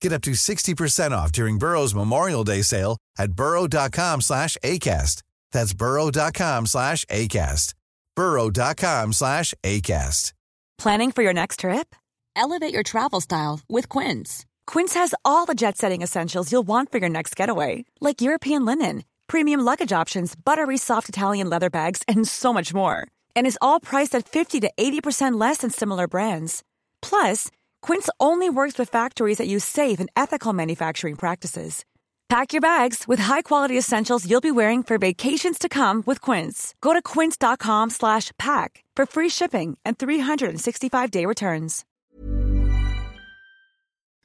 Get up to 60% off during Burrow's Memorial Day sale at burrow.com slash ACAST. That's burrow.com slash ACAST. burrow.com slash ACAST. Planning for your next trip? Elevate your travel style with Quince. Quince has all the jet-setting essentials you'll want for your next getaway, like European linen, premium luggage options, buttery soft Italian leather bags, and so much more. And is all priced at 50 to 80% less than similar brands. Plus, Quince only works with factories that use safe and ethical manufacturing practices. Pack your bags with high-quality essentials you'll be wearing for vacations to come with Quince. Go to quince.com/pack for free shipping and 365-day returns.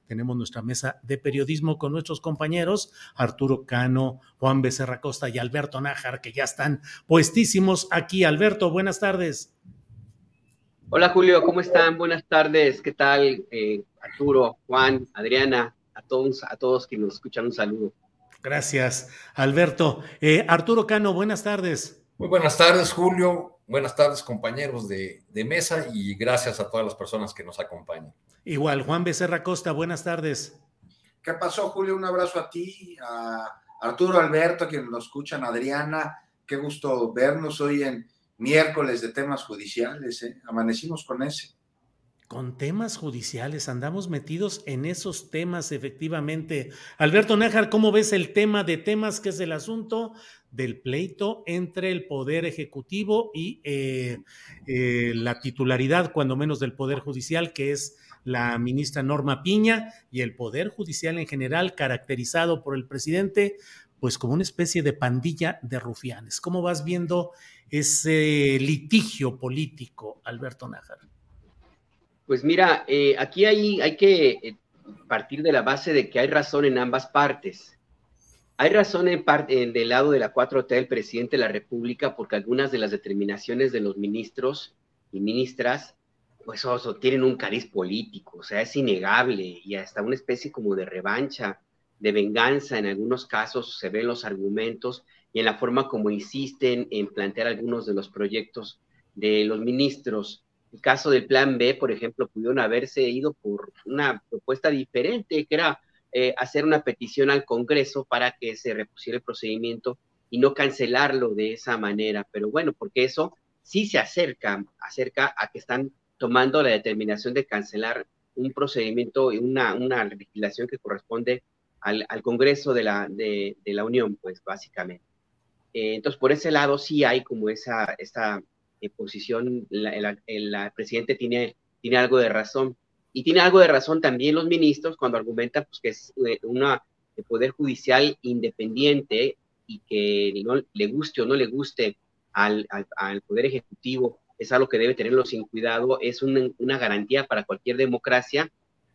Tenemos nuestra mesa de periodismo con nuestros compañeros Arturo Cano, Juan Becerra Costa y Alberto Nájar, que ya están puestísimos aquí. Alberto, buenas tardes. Hola Julio, ¿cómo están? Buenas tardes. ¿Qué tal? Eh, Arturo, Juan, Adriana, a todos, a todos que nos escuchan, un saludo. Gracias, Alberto. Eh, Arturo Cano, buenas tardes. Muy buenas tardes, Julio. Buenas tardes, compañeros de, de, mesa, y gracias a todas las personas que nos acompañan. Igual, Juan Becerra Costa, buenas tardes. ¿Qué pasó, Julio? Un abrazo a ti, a Arturo Alberto, a quienes nos escuchan, Adriana. Qué gusto vernos hoy en miércoles de temas judiciales. ¿eh? Amanecimos con ese. Con temas judiciales, andamos metidos en esos temas, efectivamente. Alberto Nájar, ¿cómo ves el tema de temas que es el asunto del pleito entre el Poder Ejecutivo y eh, eh, la titularidad, cuando menos, del Poder Judicial, que es la ministra Norma Piña, y el Poder Judicial en general, caracterizado por el presidente, pues como una especie de pandilla de rufianes? ¿Cómo vas viendo ese litigio político, Alberto Nájar? Pues mira, eh, aquí hay, hay que eh, partir de la base de que hay razón en ambas partes. Hay razón en parte del lado de la 4T del presidente de la República porque algunas de las determinaciones de los ministros y ministras pues oso, tienen un cariz político, o sea, es innegable y hasta una especie como de revancha, de venganza en algunos casos se ven los argumentos y en la forma como insisten en plantear algunos de los proyectos de los ministros el caso del plan B, por ejemplo, pudieron haberse ido por una propuesta diferente, que era eh, hacer una petición al Congreso para que se repusiera el procedimiento y no cancelarlo de esa manera. Pero bueno, porque eso sí se acerca, acerca a que están tomando la determinación de cancelar un procedimiento y una, una legislación que corresponde al, al Congreso de la, de, de, la Unión, pues básicamente. Eh, entonces, por ese lado sí hay como esa, esa posición, el, presidente tiene, tiene algo de razón. Y tiene algo de razón también los ministros cuando argumentan pues, que es eh, una de poder judicial independiente y que no le guste o no le guste al, al, poder ejecutivo, es algo que debe tenerlo sin cuidado, es una, una garantía para cualquier democracia,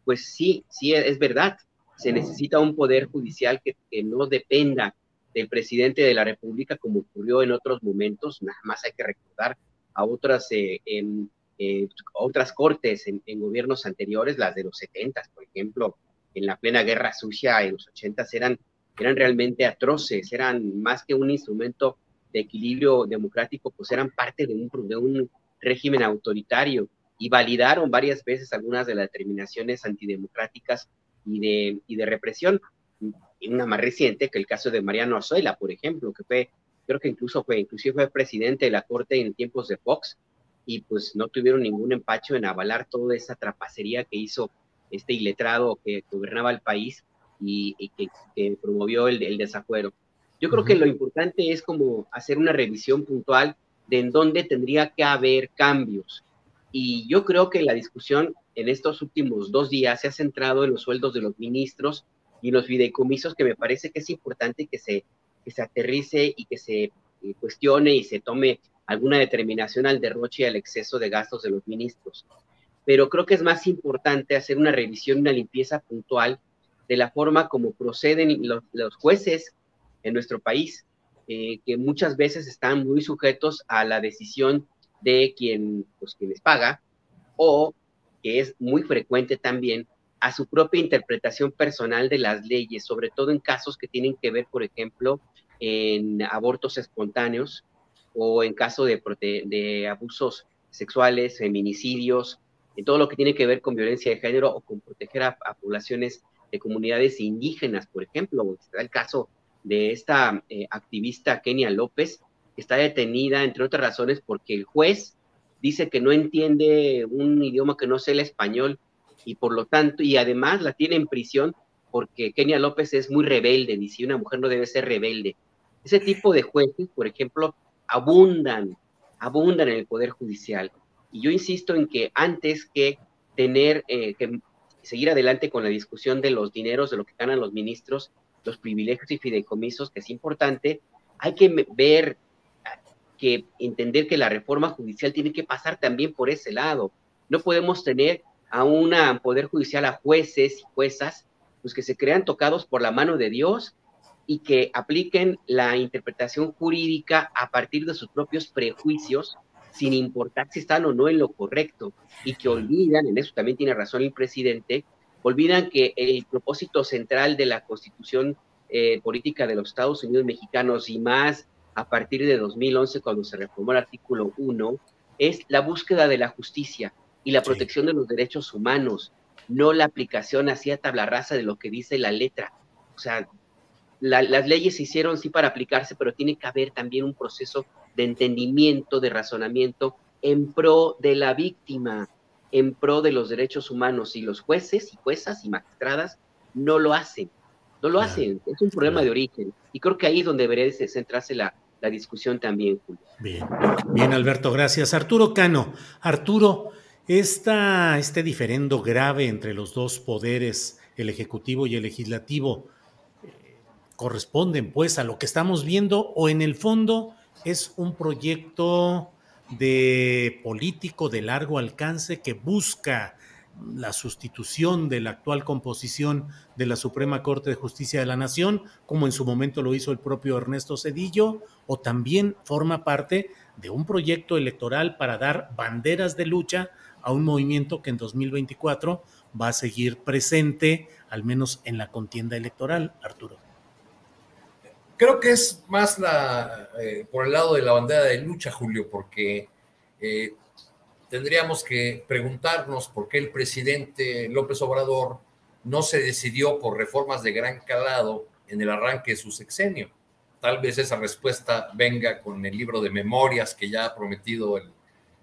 pues sí, sí es verdad, se necesita un poder judicial que, que, no dependa del presidente de la República como ocurrió en otros momentos, nada más hay que recordar a otras, eh, en, eh, otras cortes en, gobiernos anteriores, las de los 70, por ejemplo, en la plena guerra sucia en los 80 eran, eran realmente atroces, eran más que un instrumento de equilibrio democrático, pues eran parte de un, de un régimen autoritario y validaron varias veces algunas de las determinaciones antidemocráticas y de, y de represión. Una más reciente que el caso de Mariano Azuela, por ejemplo, que fue creo que incluso fue, inclusive fue presidente de la Corte en tiempos de Fox, y pues no tuvieron ningún empacho en avalar toda esa trapacería que hizo este iletrado que gobernaba el país y, y que, que, promovió el, el, desafuero. Yo creo uh -huh. que lo importante es como hacer una revisión puntual de en dónde tendría que haber cambios. Y yo creo que la discusión en estos últimos dos días se ha centrado en los sueldos de los ministros y los fideicomisos, que me parece que es importante que se que se aterrice y que se eh, cuestione y se tome alguna determinación al derroche y al exceso de gastos de los ministros. Pero creo que es más importante hacer una revisión, una limpieza puntual de la forma como proceden los, los jueces en nuestro país, eh, que muchas veces están muy sujetos a la decisión de quien, pues, quien les paga, o que es muy frecuente también a su propia interpretación personal de las leyes, sobre todo en casos que tienen que ver, por ejemplo, en abortos espontáneos o en caso de, abusos sexuales, feminicidios, en todo lo que tiene que ver con violencia de género o con proteger a, poblaciones de comunidades indígenas, por ejemplo, está el caso de esta eh, activista Kenia López, que está detenida, entre otras razones, porque el juez dice que no entiende un idioma que no sea el español y por lo tanto, y además la tiene en prisión porque Kenia López es muy rebelde, dice, una mujer no debe ser rebelde. Ese tipo de jueces, por ejemplo, abundan, abundan en el Poder Judicial. Y yo insisto en que antes que tener, eh, que seguir adelante con la discusión de los dineros, de lo que ganan los ministros, los privilegios y fideicomisos, que es importante, hay que ver, que entender que la reforma judicial tiene que pasar también por ese lado. No podemos tener a un poder judicial, a jueces y juezas, pues que se crean tocados por la mano de Dios y que apliquen la interpretación jurídica a partir de sus propios prejuicios, sin importar si están o no en lo correcto, y que olvidan, en eso también tiene razón el presidente, olvidan que el propósito central de la constitución eh, política de los Estados Unidos mexicanos y más a partir de 2011 cuando se reformó el artículo 1 es la búsqueda de la justicia y la protección de los derechos humanos, no la aplicación hacia tabla rasa de lo que dice la letra. O sea, las leyes se hicieron sí para aplicarse, pero tiene que haber también un proceso de entendimiento, de razonamiento en pro de la víctima, en pro de los derechos humanos. Y los jueces y juezas y magistradas no lo hacen, no lo hacen, es un problema de origen. Y creo que ahí es donde debería centrarse la, la discusión también, Julio. Bien, bien Alberto, gracias. Arturo Cano, Arturo, esta, este diferendo grave entre los dos poderes, el Ejecutivo y el Legislativo, eh, corresponden pues a lo que estamos viendo o en el fondo es un proyecto de político de largo alcance que busca la sustitución de la actual composición de la Suprema Corte de Justicia de la Nación, como en su momento lo hizo el propio Ernesto Cedillo, o también forma parte de un proyecto electoral para dar banderas de lucha a un movimiento que en 2024 va a seguir presente, al menos en la contienda electoral, Arturo. Creo que es más la, eh, por el lado de la bandera de lucha, Julio, porque eh, tendríamos que preguntarnos por qué el presidente López Obrador no se decidió por reformas de gran calado en el arranque de su sexenio. Tal vez esa respuesta venga con el libro de memorias que ya ha prometido el,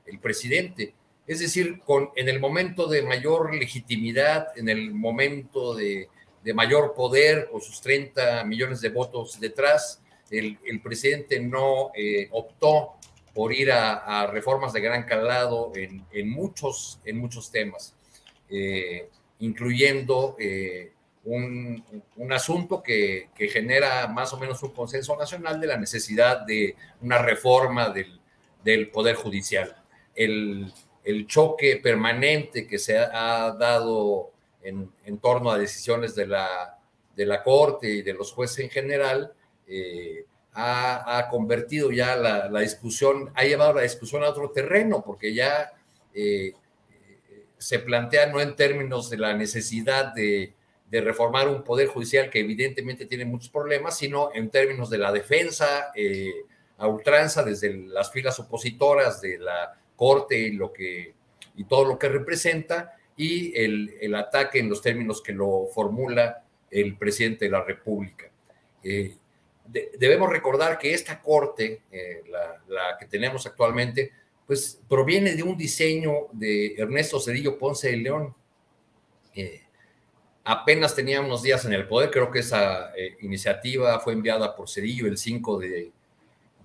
el presidente. Es decir, en el momento de mayor legitimidad, en el momento de mayor poder, con sus 30 millones de votos detrás, el, presidente no eh, optó por ir a, reformas de gran calado en, muchos, en muchos temas, eh, incluyendo eh, un, asunto que, genera más o menos un consenso nacional de la necesidad de una reforma del, Poder Judicial. El, el, choque permanente que se ha dado en, torno a decisiones de la, de la Corte y de los jueces en general, eh, ha, convertido ya la, discusión, ha llevado la discusión a otro terreno, porque ya eh, se plantea no en términos de la necesidad de, reformar un poder judicial que evidentemente tiene muchos problemas, sino en términos de la defensa eh, a ultranza desde las filas opositoras de la Corte y, lo que, y todo lo que representa, y el, ataque en los términos que lo formula el presidente de la República. Eh, debemos recordar que esta corte, eh, la, que tenemos actualmente, pues proviene de un diseño de Ernesto Cedillo Ponce de León. Eh, apenas tenía unos días en el poder, creo que esa iniciativa fue enviada por Cedillo el 5 de,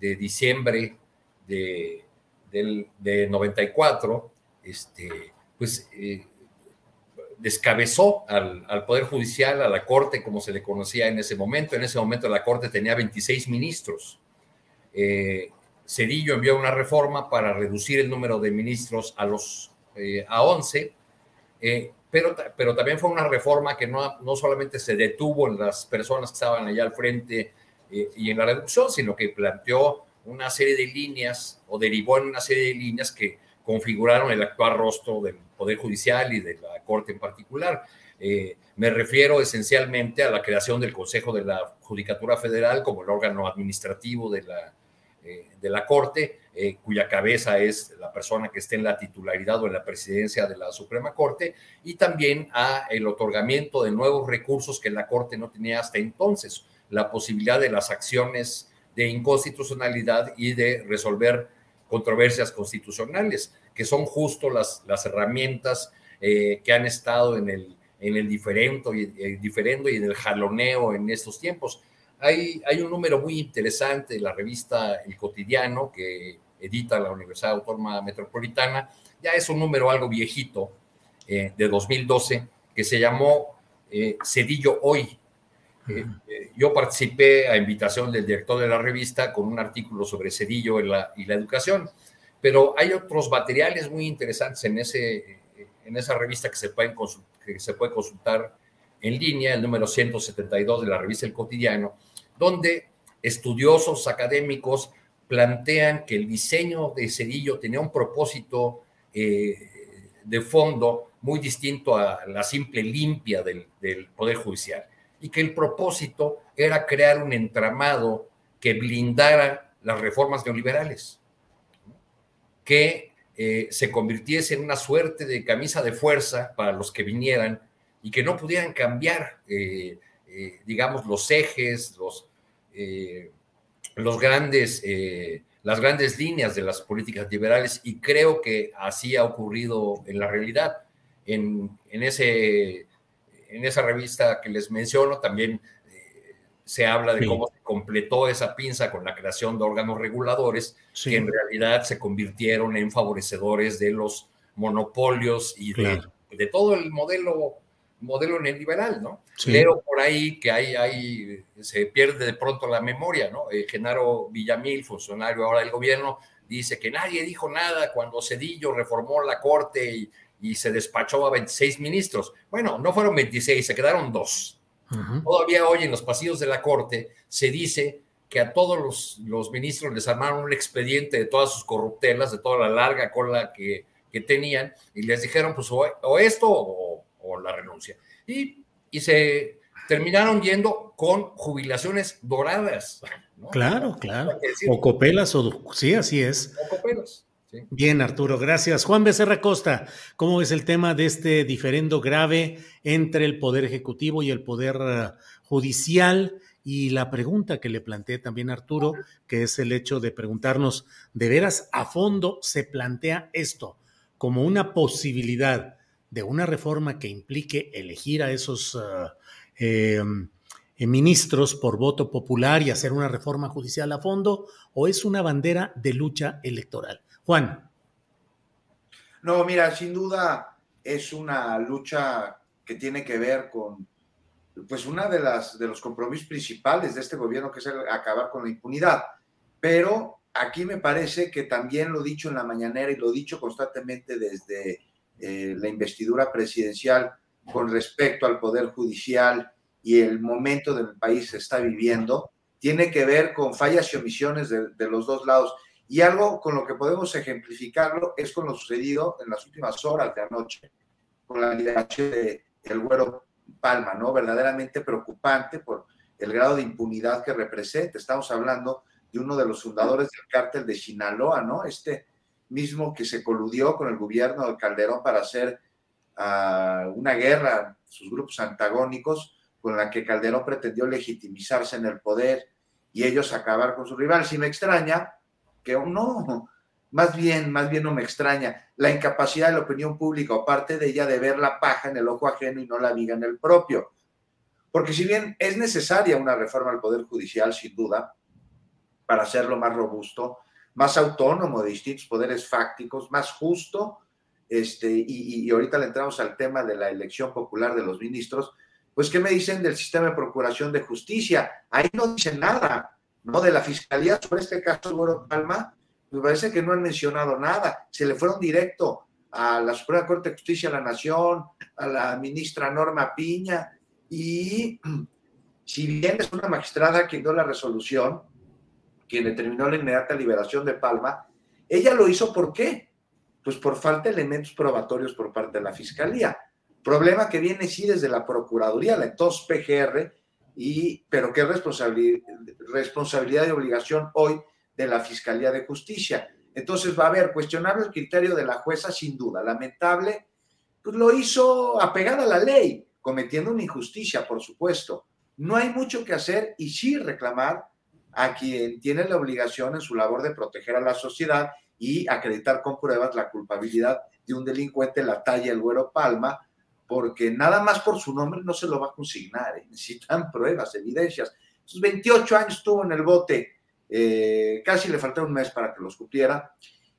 de diciembre de, del, de 94. Este, pues descabezó al, Poder Judicial, a la Corte, como se le conocía en ese momento. En ese momento la Corte tenía 26 ministros. Eh, Cedillo envió una reforma para reducir el número de ministros a, los, eh, a 11. Eh, pero, pero también fue una reforma que no, no solamente se detuvo en las personas que estaban allá al frente eh, y en la reducción, sino que planteó una serie de líneas o derivó en una serie de líneas que configuraron el actual rostro del Poder Judicial y de la Corte en particular. Eh, me refiero esencialmente a la creación del Consejo de la Judicatura Federal como el órgano administrativo de la, eh, de la Corte, eh, cuya cabeza es la persona que esté en la titularidad o en la presidencia de la Suprema Corte, y también a el otorgamiento de nuevos recursos que la Corte no tenía hasta entonces, la posibilidad de las acciones de inconstitucionalidad y de resolver controversias constitucionales, que son justo las, las herramientas que han estado en el en el diferendo y, el diferendo y en el jaloneo en estos tiempos. Hay, hay un número muy interesante la revista El Cotidiano que edita la Universidad Autónoma Metropolitana, ya es un número algo viejito, eh, de 2012, que se llamó eh, Cedillo Hoy. Eh, yo participé a invitación del director de la revista con un artículo sobre Cedillo y la, y la educación, pero hay otros materiales muy interesantes en, ese, en esa revista que se pueden que se puede consultar en línea, el número 172 de la revista El Cotidiano, donde estudiosos académicos plantean que el diseño de Cedillo tenía un propósito eh, de fondo muy distinto a la simple limpia del, Poder Judicial y que el propósito era crear un entramado que blindara las reformas neoliberales, que eh, se convirtiese en una suerte de camisa de fuerza para los que vinieran y que no pudieran cambiar, eh, eh, digamos, los ejes, los, los grandes, las grandes líneas de las políticas liberales y creo que así ha ocurrido en la realidad. En, en, ese, en esa revista que les menciono también se habla de cómo se completó esa pinza con la creación de órganos reguladores que en realidad se convirtieron en favorecedores de los monopolios y de, todo el modelo modelo neoliberal, ¿no? Pero por ahí que hay, hay, se pierde de pronto la memoria, ¿no? Eh, Genaro Villamil, funcionario ahora del gobierno, dice que nadie dijo nada cuando Cedillo reformó la corte y, y se despachó a 26 ministros. Bueno, no fueron 26, se quedaron dos. Todavía hoy en los pasillos de la Corte se dice que a todos los, ministros les armaron un expediente de todas sus corruptelas, de toda la larga cola que, tenían, y les dijeron, pues, o, esto o, la renuncia. Y, y se terminaron yendo con jubilaciones doradas. Claro, claro. O copelas, o sí, así es. O copelas. Bien, Arturo, gracias. Juan Becerra Costa, ¿cómo es el tema de este diferendo grave entre el Poder Ejecutivo y el Poder eh, Judicial? Y la pregunta que le planteé también a Arturo, que es el hecho de preguntarnos, ¿de veras a fondo se plantea esto como una posibilidad de una reforma que implique elegir a esos eh, eh, ministros por voto popular y hacer una reforma judicial a fondo? ¿O es una bandera de lucha electoral? Juan. No, mira, sin duda es una lucha que tiene que ver con, pues, una de las de los compromisos principales de este gobierno, que es acabar con la impunidad. Pero aquí me parece que también lo dicho en la mañanera y lo dicho constantemente desde eh, la investidura presidencial con respecto al poder judicial y el momento del país se está viviendo, tiene que ver con fallas y omisiones de los dos lados. Y algo con lo que podemos ejemplificarlo es con lo sucedido en las últimas horas de anoche, con la liberación de el güero Palma, ¿no? Verdaderamente preocupante por el grado de impunidad que representa. Estamos hablando de uno de los fundadores del cártel de Sinaloa, ¿no? Este mismo que se coludió con el gobierno de Calderón para hacer uh, una guerra, sus grupos antagónicos, con la que Calderón pretendió legitimizarse en el poder y ellos acabar con su rival. Si me extraña, que no, más bien, más bien no me extraña la incapacidad de la opinión pública o parte de ella de ver la paja en el ojo ajeno y no la viga en el propio. Porque si bien es necesaria una reforma al Poder Judicial, sin duda, para hacerlo más robusto, más autónomo de distintos poderes fácticos, más justo, este, y, y, ahorita le entramos al tema de la elección popular de los ministros, pues ¿qué me dicen del sistema de procuración de justicia? Ahí no dicen nada. ¿No? De la fiscalía sobre este caso Goro Palma, me parece que no han mencionado nada, se le fueron directo a la Suprema Corte de Justicia de la Nación, a la ministra Norma Piña, y si bien es una magistrada que dio la resolución, quien determinó la inmediata liberación de Palma, ella lo hizo ¿por qué? Pues por falta de elementos probatorios por parte de la Fiscalía. Problema que viene sí desde la Procuraduría, la entonces PGR, y, pero qué responsabilidad, y obligación hoy de la Fiscalía de Justicia. Entonces va a haber cuestionable el criterio de la jueza, sin duda. Lamentable, pues lo hizo apegada a la ley, cometiendo una injusticia, por supuesto. No hay mucho que hacer y sí reclamar a quien tiene la obligación en su labor de proteger a la sociedad y acreditar con pruebas la culpabilidad de un delincuente, la talla el güero Palma, porque nada más por su nombre no se lo va a consignar, ¿eh? necesitan pruebas, evidencias. Sus 28 años estuvo en el bote, eh, casi le faltó un mes para que los cumpliera,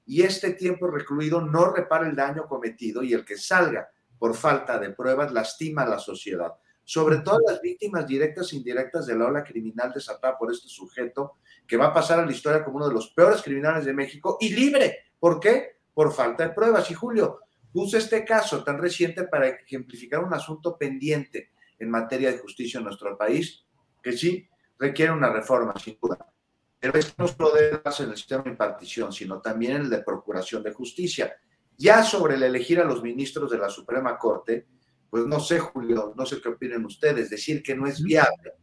y este tiempo recluido no repara el daño cometido y el que salga por falta de pruebas lastima a la sociedad. Sobre todo las víctimas directas e indirectas de la ola criminal desatada por este sujeto, que va a pasar a la historia como uno de los peores criminales de México y libre. ¿Por qué? Por falta de pruebas. Y Julio, Puse este caso tan reciente para ejemplificar un asunto pendiente en materia de justicia en nuestro país, que sí requiere una reforma, sin duda. Pero esto no solo debe en el sistema de impartición, sino también en el de procuración de justicia. Ya sobre el elegir a los ministros de la Suprema Corte, pues no sé, Julio, no sé qué opinen ustedes, decir que no es viable,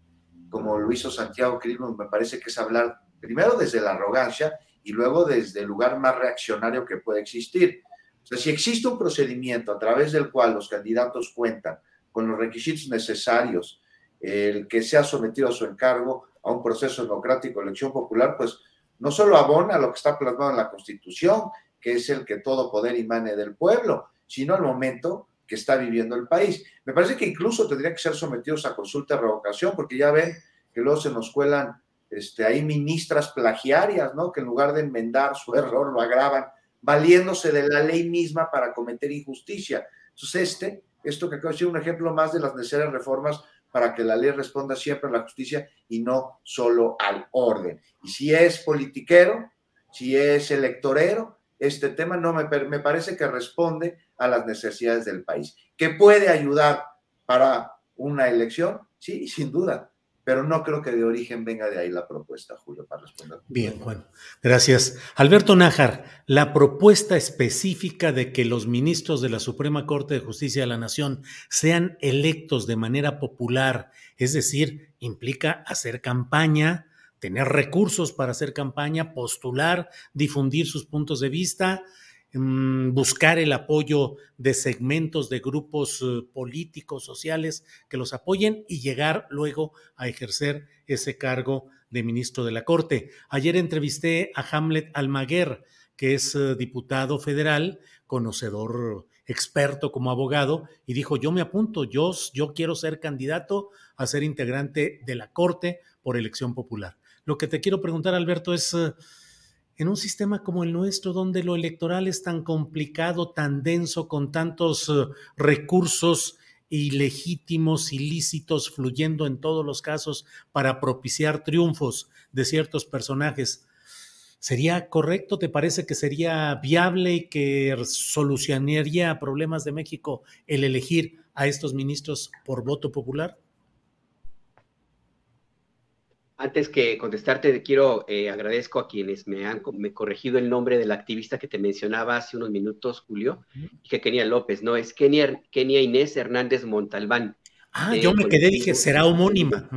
como lo hizo Santiago Crismo, me parece que es hablar primero desde la arrogancia y luego desde el lugar más reaccionario que puede existir. Si existe un procedimiento a través del cual los candidatos cuentan con los requisitos necesarios, el que sea sometido a su encargo a un proceso democrático de elección popular, pues no solo abona lo que está plasmado en la Constitución, que es el que todo poder emane del pueblo, sino al momento que está viviendo el país. Me parece que incluso tendría que ser sometidos a consulta de revocación, porque ya ven que luego se nos cuelan este, ahí ministras plagiarias, ¿no? Que en lugar de enmendar su error lo agravan valiéndose de la ley misma para cometer injusticia. Entonces, este, esto que acabo de decir, un ejemplo más de las necesarias reformas para que la ley responda siempre a la justicia y no solo al orden. Y si es politiquero, si es electorero, este tema no me, me parece que responde a las necesidades del país. ¿Que puede ayudar para una elección? Sí, sin duda, pero no creo que de origen venga de ahí la propuesta, Julio, para responder. Bien, Juan, gracias. Alberto Nájar, la propuesta específica de que los ministros de la Suprema Corte de Justicia de la Nación sean electos de manera popular, es decir, implica hacer campaña, tener recursos para hacer campaña, postular, difundir sus puntos de vista, buscar el apoyo de segmentos de grupos eh, políticos, sociales que los apoyen y llegar luego a ejercer ese cargo de ministro de la Corte. Ayer entrevisté a Hamlet Almaguer, que es eh, diputado federal, conocedor experto como abogado, y dijo, yo me apunto, yo, yo quiero ser candidato a ser integrante de la Corte por elección popular. Lo que te quiero preguntar, Alberto, es... En un sistema como el nuestro, donde lo electoral es tan complicado, tan denso, con tantos eh, recursos ilegítimos, ilícitos, fluyendo en todos los casos para propiciar triunfos de ciertos personajes. ¿Sería correcto? ¿Te parece que sería viable y que solucionaría problemas de México el elegir a estos ministros por voto popular? Antes que contestarte, quiero eh, agradezco a quienes me han me corregido el nombre del activista que te mencionaba hace unos minutos, Julio, que Kenia López, no, es Kenia, Kenia Inés Hernández Montalbán. Ah, yo me quedé, dije, será homónima.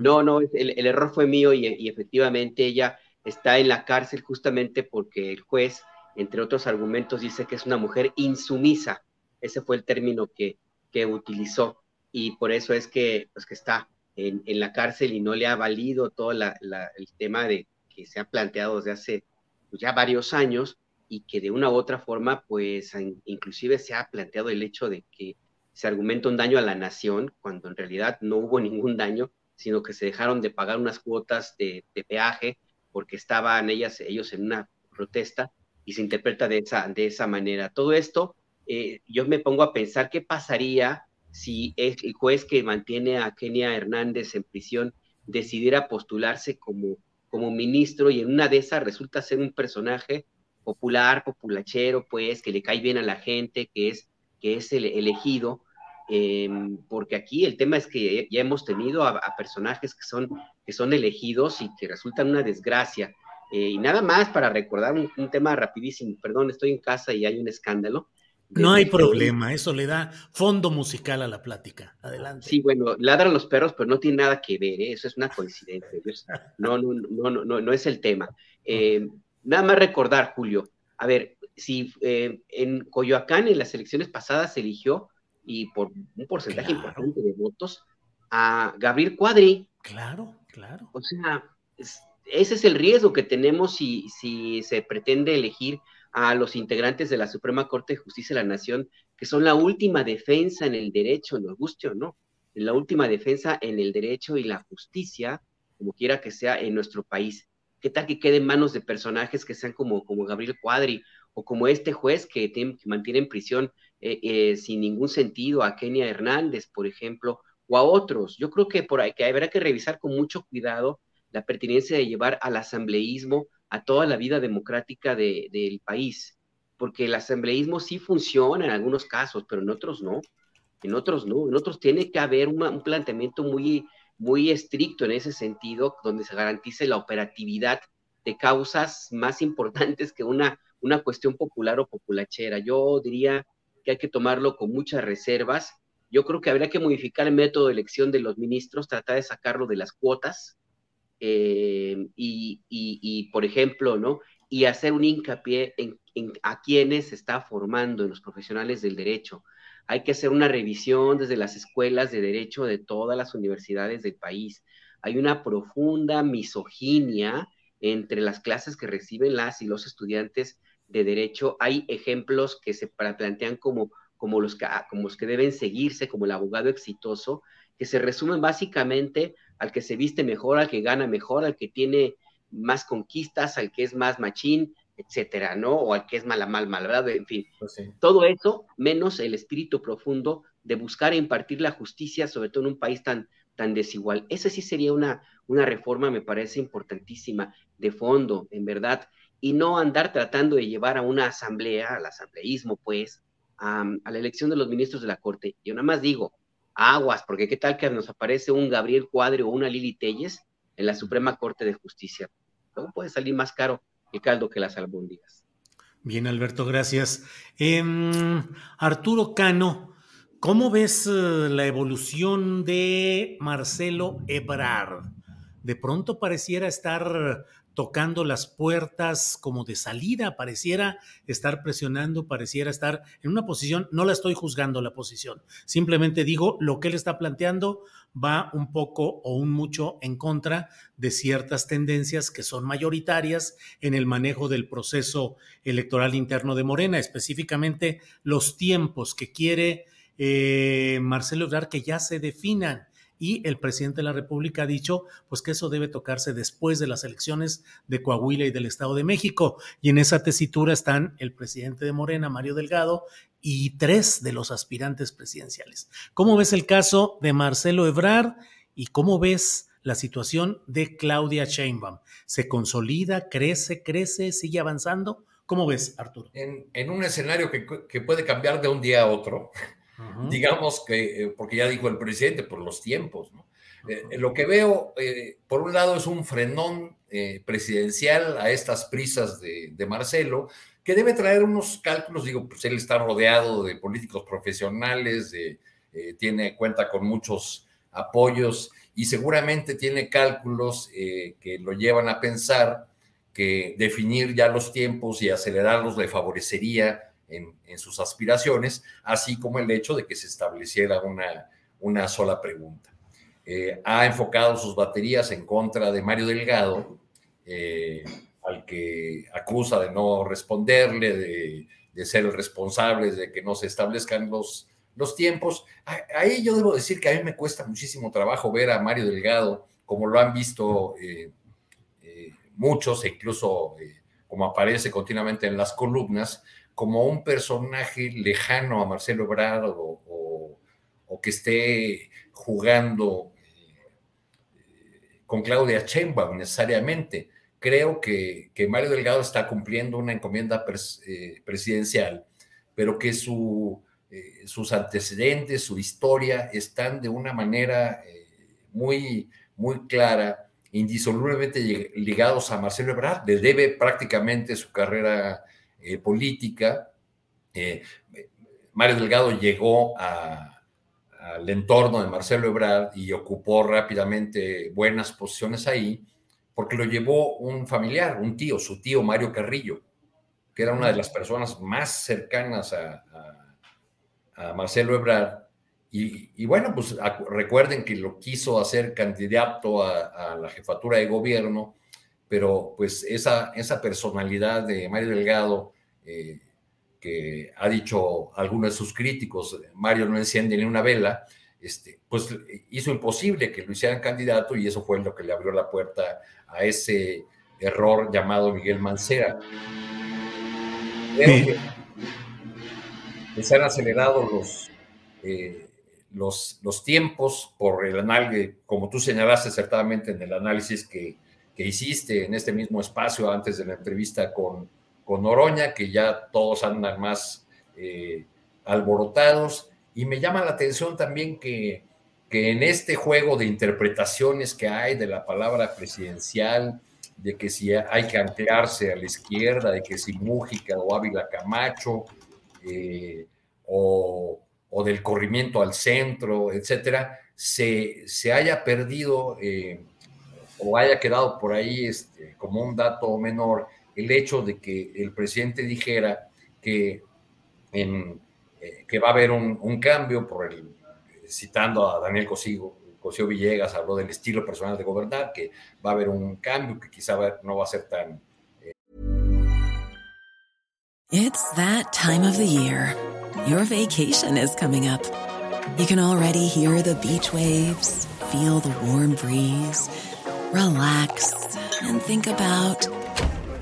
No, no, el, error fue mío y, efectivamente ella está en la cárcel justamente porque el juez, entre otros argumentos, dice que es una mujer insumisa. Ese fue el término que, que utilizó y por eso es que, pues, que está en, la cárcel y no le ha valido todo el tema de que se ha planteado desde hace pues, ya varios años y que de una u otra forma, pues inclusive se ha planteado el hecho de que se argumenta un daño a la nación cuando en realidad no hubo ningún daño, sino que se dejaron de pagar unas cuotas de, peaje porque estaban ellas, ellos en una protesta y se interpreta de esa, de esa manera. Todo esto, eh, yo me pongo a pensar qué pasaría si el juez que mantiene a Kenia Hernández en prisión decidiera postularse como, como ministro y en una de esas resulta ser un personaje popular, populachero, pues, que le cae bien a la gente, que es, que es el elegido, em, porque aquí el tema es que ya hemos tenido a, personajes que son, que son elegidos y que resultan una desgracia. Eh, y nada más para recordar un, un, tema rapidísimo, perdón, estoy en casa y hay un escándalo. No hay problema, eso le da fondo musical a la plática. Adelante. Sí, bueno, ladran los perros, pero no tiene nada que ver, ¿eh? eso es una coincidencia. No, no, no, no, no, es el tema. Eh, nada más recordar, Julio, a ver, si eh, en Coyoacán en las elecciones pasadas se eligió, y por un porcentaje importante de votos, a Gabriel Cuadri. Claro, claro. O sea, ese es el riesgo que tenemos si, si se pretende elegir a los integrantes de la Suprema Corte de Justicia de la Nación, que son la última defensa en el derecho, nos guste o no, la última defensa en el derecho y la justicia, como quiera que sea, en nuestro país. ¿Qué tal que quede en manos de personajes que sean como, como Gabriel Cuadri o como este juez que, mantiene en prisión eh, eh, sin ningún sentido a Kenia Hernández, por ejemplo, o a otros? Yo creo que por ahí que habrá que revisar con mucho cuidado la pertinencia de llevar al asambleísmo a toda la vida democrática del país, porque el asambleísmo sí funciona en algunos casos, pero en otros no. En otros no, en otros tiene que haber un planteamiento muy muy estricto en ese sentido, donde se garantice la operatividad de causas más importantes que una, una cuestión popular o populachera. Yo diría que hay que tomarlo con muchas reservas. Yo creo que habría que modificar el método de elección de los ministros, tratar de sacarlo de las cuotas eh, y, por ejemplo, ¿no? Y hacer un hincapié en, a quienes se está formando en los profesionales del derecho hay que hacer una revisión desde las escuelas de derecho de todas las universidades del país. Hay una profunda misoginia entre las clases que reciben las y los estudiantes de derecho. Hay ejemplos que se plantean como, los, que, como los que deben seguirse, como el abogado exitoso, que se resumen básicamente al que se viste mejor, al que gana mejor, al que tiene más conquistas, al que es más machín, etcétera, ¿no? O al que es mala, mal, ¿verdad? en fin. Pues todo eso, menos el espíritu profundo de buscar e impartir la justicia, sobre todo en un país tan, tan desigual. Esa sí sería una, una reforma, me parece importantísima, de fondo, en verdad, y no andar tratando de llevar a una asamblea, al asambleísmo, pues, a, la elección de los ministros de la Corte. Yo nada más digo, aguas, porque qué tal que nos aparece un Gabriel Cuadre o una Lili Telles en la Suprema Corte de Justicia. ¿Cómo puede salir más caro el caldo que las albóndigas. Bien, Alberto, gracias. Em, Arturo Cano, ¿cómo ves eh, la evolución de Marcelo Ebrard? De pronto pareciera estar tocando las puertas como de salida, pareciera estar presionando, pareciera estar en una posición, no la estoy juzgando la posición, simplemente digo lo que él está planteando va un poco o un mucho en contra de ciertas tendencias que son mayoritarias en el manejo del proceso electoral interno de Morena, específicamente los tiempos que quiere eh, Marcelo Ebrard que ya se definan y el presidente de la República ha dicho pues que eso debe tocarse después de las elecciones de Coahuila y del Estado de México. Y en esa tesitura están el presidente de Morena, Mario Delgado, y tres de los aspirantes presidenciales. ¿Cómo ves el caso de Marcelo Ebrard y cómo ves la situación de Claudia Sheinbaum? ¿Se consolida, crece, crece, sigue avanzando? ¿Cómo ves, Arturo? En, un escenario que, que, puede cambiar de un día a otro, digamos que, eh, porque ya dijo el presidente, por los tiempos, eh, lo que veo, eh, por un lado, es un frenón presidencial a estas prisas de, Marcelo, que debe traer unos cálculos, digo, pues él está rodeado de políticos profesionales, tiene cuenta con muchos apoyos y seguramente tiene cálculos que lo llevan a pensar que definir ya los tiempos y acelerarlos le favorecería en, sus aspiraciones, así como el hecho de que se estableciera una, una sola pregunta. Eh, ha enfocado sus baterías en contra de Mario Delgado, eh, al que acusa de no responderle, de, de, ser el responsable de que no se establezcan los, los tiempos. Ahí yo debo decir que a mí me cuesta muchísimo trabajo ver a Mario Delgado, como lo han visto eh, muchos, e incluso como aparece continuamente en las columnas, como un personaje lejano a Marcelo Ebrard o, que esté jugando eh, con Claudia Sheinbaum necesariamente. creo que, Mario Delgado está cumpliendo una encomienda eh, presidencial, pero que eh, sus antecedentes, su historia están de una manera muy, muy clara, indisolublemente ligados a Marcelo Ebrard. Le debe prácticamente su carrera política. Mario Delgado llegó al entorno de Marcelo Ebrard y ocupó rápidamente buenas posiciones ahí porque lo llevó un familiar, un tío, su tío Mario Carrillo, que era una de las personas más cercanas a, Marcelo Ebrard. Y, bueno, pues recuerden que lo quiso hacer candidato a, la jefatura de gobierno, pero pues esa, esa personalidad de Mario Delgado, eh, que ha dicho algunos de sus críticos, Mario no enciende ni una vela, este, pues hizo imposible que lo hicieran candidato y eso fue lo que le abrió la puerta a ese error llamado Miguel Mancera. se han acelerado los, eh, los, los, tiempos por el análisis, como tú señalaste acertadamente en el análisis que, que, hiciste en este mismo espacio antes de la entrevista con, con Oroña, que ya todos andan más eh, alborotados. Y me llama la atención también que, que en este juego de interpretaciones que hay de la palabra presidencial, de que si hay que anclarse a la izquierda, de que si Mújica o Ávila Camacho, eh, o, o, del corrimiento al centro, etcétera, se, se haya perdido eh, o haya quedado por ahí este, como un dato menor el hecho de que el presidente dijera que en, eh, que va a haber un, cambio por el, citando a Daniel Cosío, Cosío Villegas, habló del estilo personal de gobernar, que va a haber un cambio que quizá no va a ser tan... Eh. It's that time of the year. Your vacation is coming up. You can already hear the beach waves, feel the warm breeze, relax and think about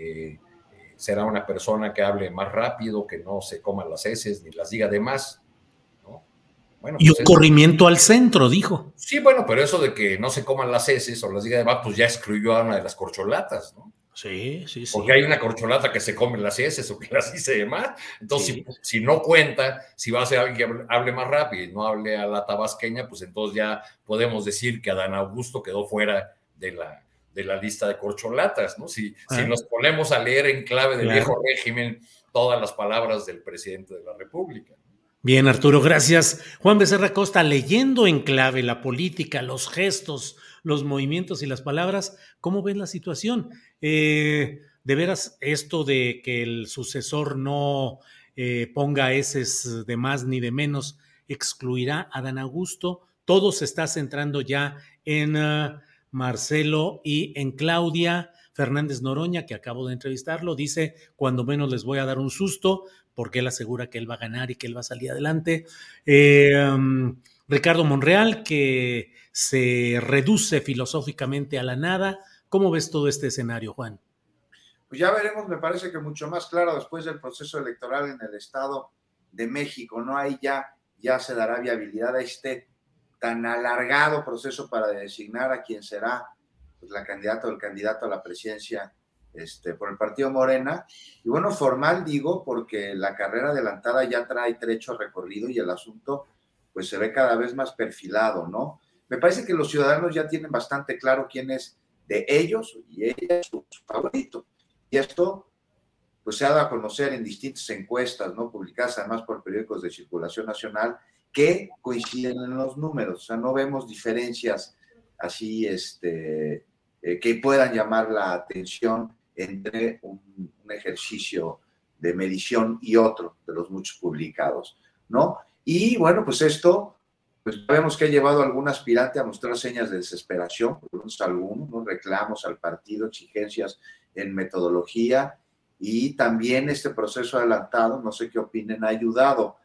Eh, será una persona que hable más rápido, que no se coma las heces ni las diga de más. Bueno, y pues un corrimiento al centro, dijo. Sí, bueno, pero eso de que no se coman las heces o las diga de más, pues ya excluyó a una de las corcholatas, ¿no? Sí, sí, sí. Porque hay una corcholata que se come las heces o que las dice de más. Entonces, si, no cuenta, si va a ser alguien que hable, más rápido y no hable a la tabasqueña, pues entonces ya podemos decir que Adán Augusto quedó fuera de la, de la lista de corcholatas, ¿no? Si, si nos ponemos a leer en clave del viejo régimen todas las palabras del presidente de la República. Bien, Arturo, gracias. Juan Becerra Costa, leyendo en clave la política, los gestos, los movimientos y las palabras, ¿cómo ves la situación? Eh, de veras, esto de que el sucesor no eh, ponga eses de más ni de menos, excluirá a Dan Augusto. Todo se está centrando ya en ah, Marcelo y en Claudia Fernández Noroña, que acabo de entrevistarlo, dice, cuando menos les voy a dar un susto, porque él asegura que él va a ganar y que él va a salir adelante. Um, Ricardo Monreal, que se reduce filosóficamente a la nada. ¿Cómo ves todo este escenario, Juan? Pues ya veremos, me parece que mucho más claro después del proceso electoral en el Estado de México, ¿no? hay ya, ya se dará viabilidad a este tan alargado proceso para designar a quien será pues, la candidata o el candidato a la presidencia este, por el partido Morena. Y bueno, formal digo, porque la carrera adelantada ya trae trecho recorrido y el asunto pues se ve cada vez más perfilado, ¿no? Me parece que los ciudadanos ya tienen bastante claro quién es de ellos y ella su, su favorito. Y esto pues se ha dado a conocer en distintas encuestas, ¿no? Publicadas además por periódicos de circulación nacional, que coinciden en los números, o sea, no vemos diferencias así, este, eh, que puedan llamar la atención entre un, ejercicio de medición y otro de los muchos publicados, ¿no? Y bueno, pues esto, pues vemos que ha llevado a algún aspirante a mostrar señas de desesperación, por algunos, reclamos al partido, exigencias en metodología, y también este proceso adelantado, no sé qué opinen, ha ayudado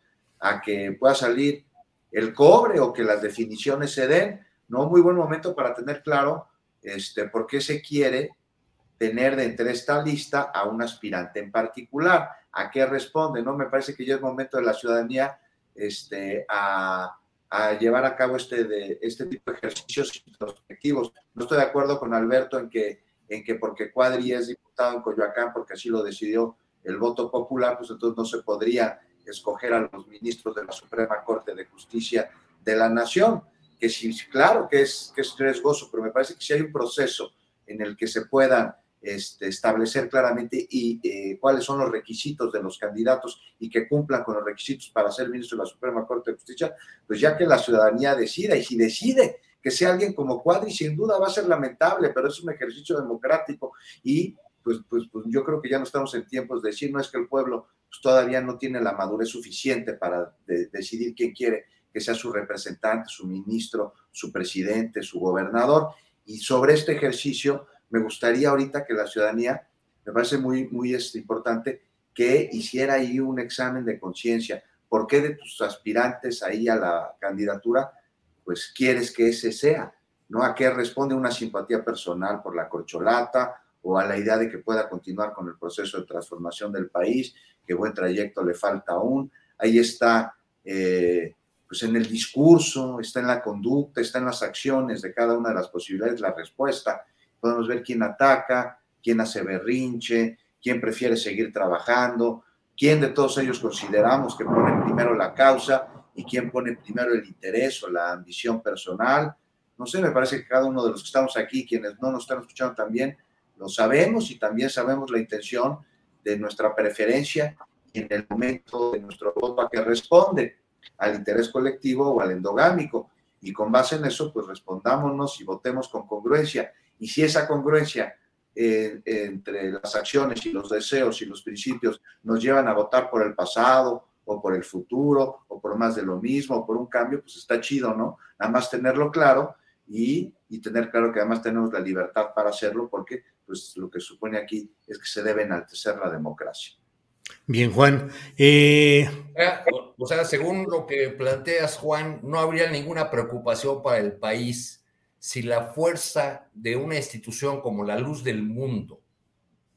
a que pueda salir el cobre o que las definiciones se den, ¿no? Muy buen momento para tener claro este, por qué se quiere tener de entre esta lista a un aspirante en particular. ¿A qué responde? ¿No? Me parece que ya es momento de la ciudadanía este, a, llevar a cabo este, de, este tipo de ejercicios introspectivos. No estoy de acuerdo con Alberto en que, en que porque Cuadri es diputado en Coyoacán, porque así lo decidió el voto popular, pues entonces no se podría escoger a los ministros de la Suprema Corte de Justicia de la Nación, que sí, claro que es, que es riesgoso, pero me parece que si hay un proceso en el que se puedan este, establecer claramente y, eh, cuáles son los requisitos de los candidatos y que cumplan con los requisitos para ser ministro de la Suprema Corte de Justicia, pues ya que la ciudadanía decida, y si decide que sea alguien como Cuadri, sin duda va a ser lamentable, pero es un ejercicio democrático y pues, pues, pues yo creo que ya no estamos en tiempos de decir, no es que el pueblo pues, todavía no tiene la madurez suficiente para decidir quién quiere que sea su representante, su ministro, su presidente, su gobernador. Y sobre este ejercicio, me gustaría ahorita que la ciudadanía, me parece muy, muy este, importante, que hiciera ahí un examen de conciencia. ¿Por qué de tus aspirantes ahí a la candidatura, pues quieres que ese sea? ¿No? ¿A qué responde una simpatía personal por la corcholata o a la idea de que pueda continuar con el proceso de transformación del país, que buen trayecto le falta aún? Ahí está eh, pues en el discurso, está en la conducta, está en las acciones de cada una de las posibilidades, la respuesta. Podemos ver quién ataca, quién hace berrinche, quién prefiere seguir trabajando, quién de todos ellos consideramos que pone primero la causa y quién pone primero el interés o la ambición personal. No sé, me parece que cada uno de los que estamos aquí, quienes no nos están escuchando también, lo sabemos y también sabemos la intención de nuestra preferencia en el momento de nuestro voto a que responde al interés colectivo o al endogámico. Y con base en eso, pues respondámonos y votemos con congruencia. Y si esa congruencia eh, entre las acciones y los deseos y los principios nos llevan a votar por el pasado o por el futuro o por más de lo mismo o por un cambio, pues está chido, ¿no? Nada más tenerlo claro y, y tener claro que además tenemos la libertad para hacerlo porque pues lo que supone aquí es que se debe enaltecer la democracia. Bien, Juan. Eh, o sea, según lo que planteas, Juan, no habría ninguna preocupación para el país si la fuerza de una institución como la luz del mundo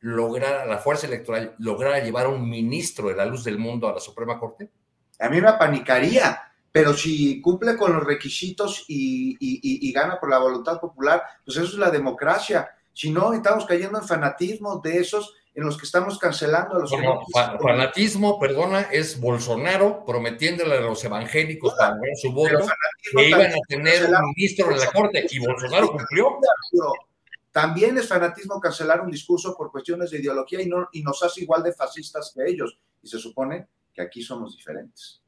lograra, la fuerza electoral lograra llevar a un ministro de la luz del mundo a la Suprema Corte? A mí me apanicaría, pero si cumple con los requisitos y, y gana por la voluntad popular, pues eso es la democracia. Si no, estamos cayendo en fanatismo de esos en los que estamos cancelando a los fanatismo, perdona, es Bolsonaro prometiéndole a los evangélicos para ver su voto que iban a tener un ministro en la corte y Bolsonaro cumplió. También es fanatismo cancelar un discurso por cuestiones de ideología y, no, y nos hace igual de fascistas que ellos. Y se supone que aquí somos diferentes.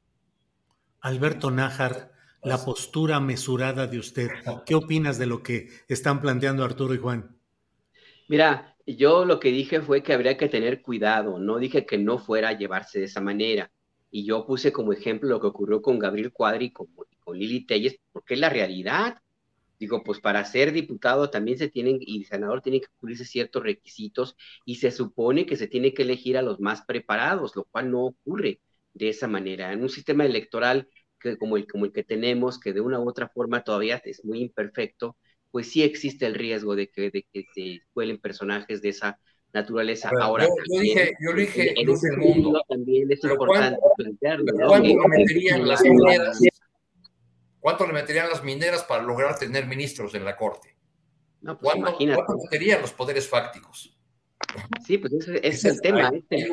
Alberto Nájar, la postura mesurada de usted, ¿qué opinas de lo que están planteando Arturo y Juan? Mira, yo lo que dije fue que habría que tener cuidado, no dije que no fuera a llevarse de esa manera. Y yo puse como ejemplo lo que ocurrió con Gabriel Cuadri y con, Lili Telles, porque es la realidad. Digo, pues para ser diputado también se tienen, y senador tiene que cumplirse ciertos requisitos, y se supone que se tiene que elegir a los más preparados, lo cual no ocurre de esa manera. En un sistema electoral que, como, el, como el que tenemos, que de una u otra forma todavía es muy imperfecto, pues sí existe el riesgo de que, de que se cuelen personajes de esa naturaleza. Ahora, yo, también, dije, yo dije en, ese mundo, también es importante plantearlo. ¿Cuánto le meterían las mineras? ¿Cuánto le meterían las mineras para lograr tener ministros en la corte? No, pues ¿Cuánto, ¿Cuánto meterían los poderes fácticos? Sí, pues ese, es el tema. Este,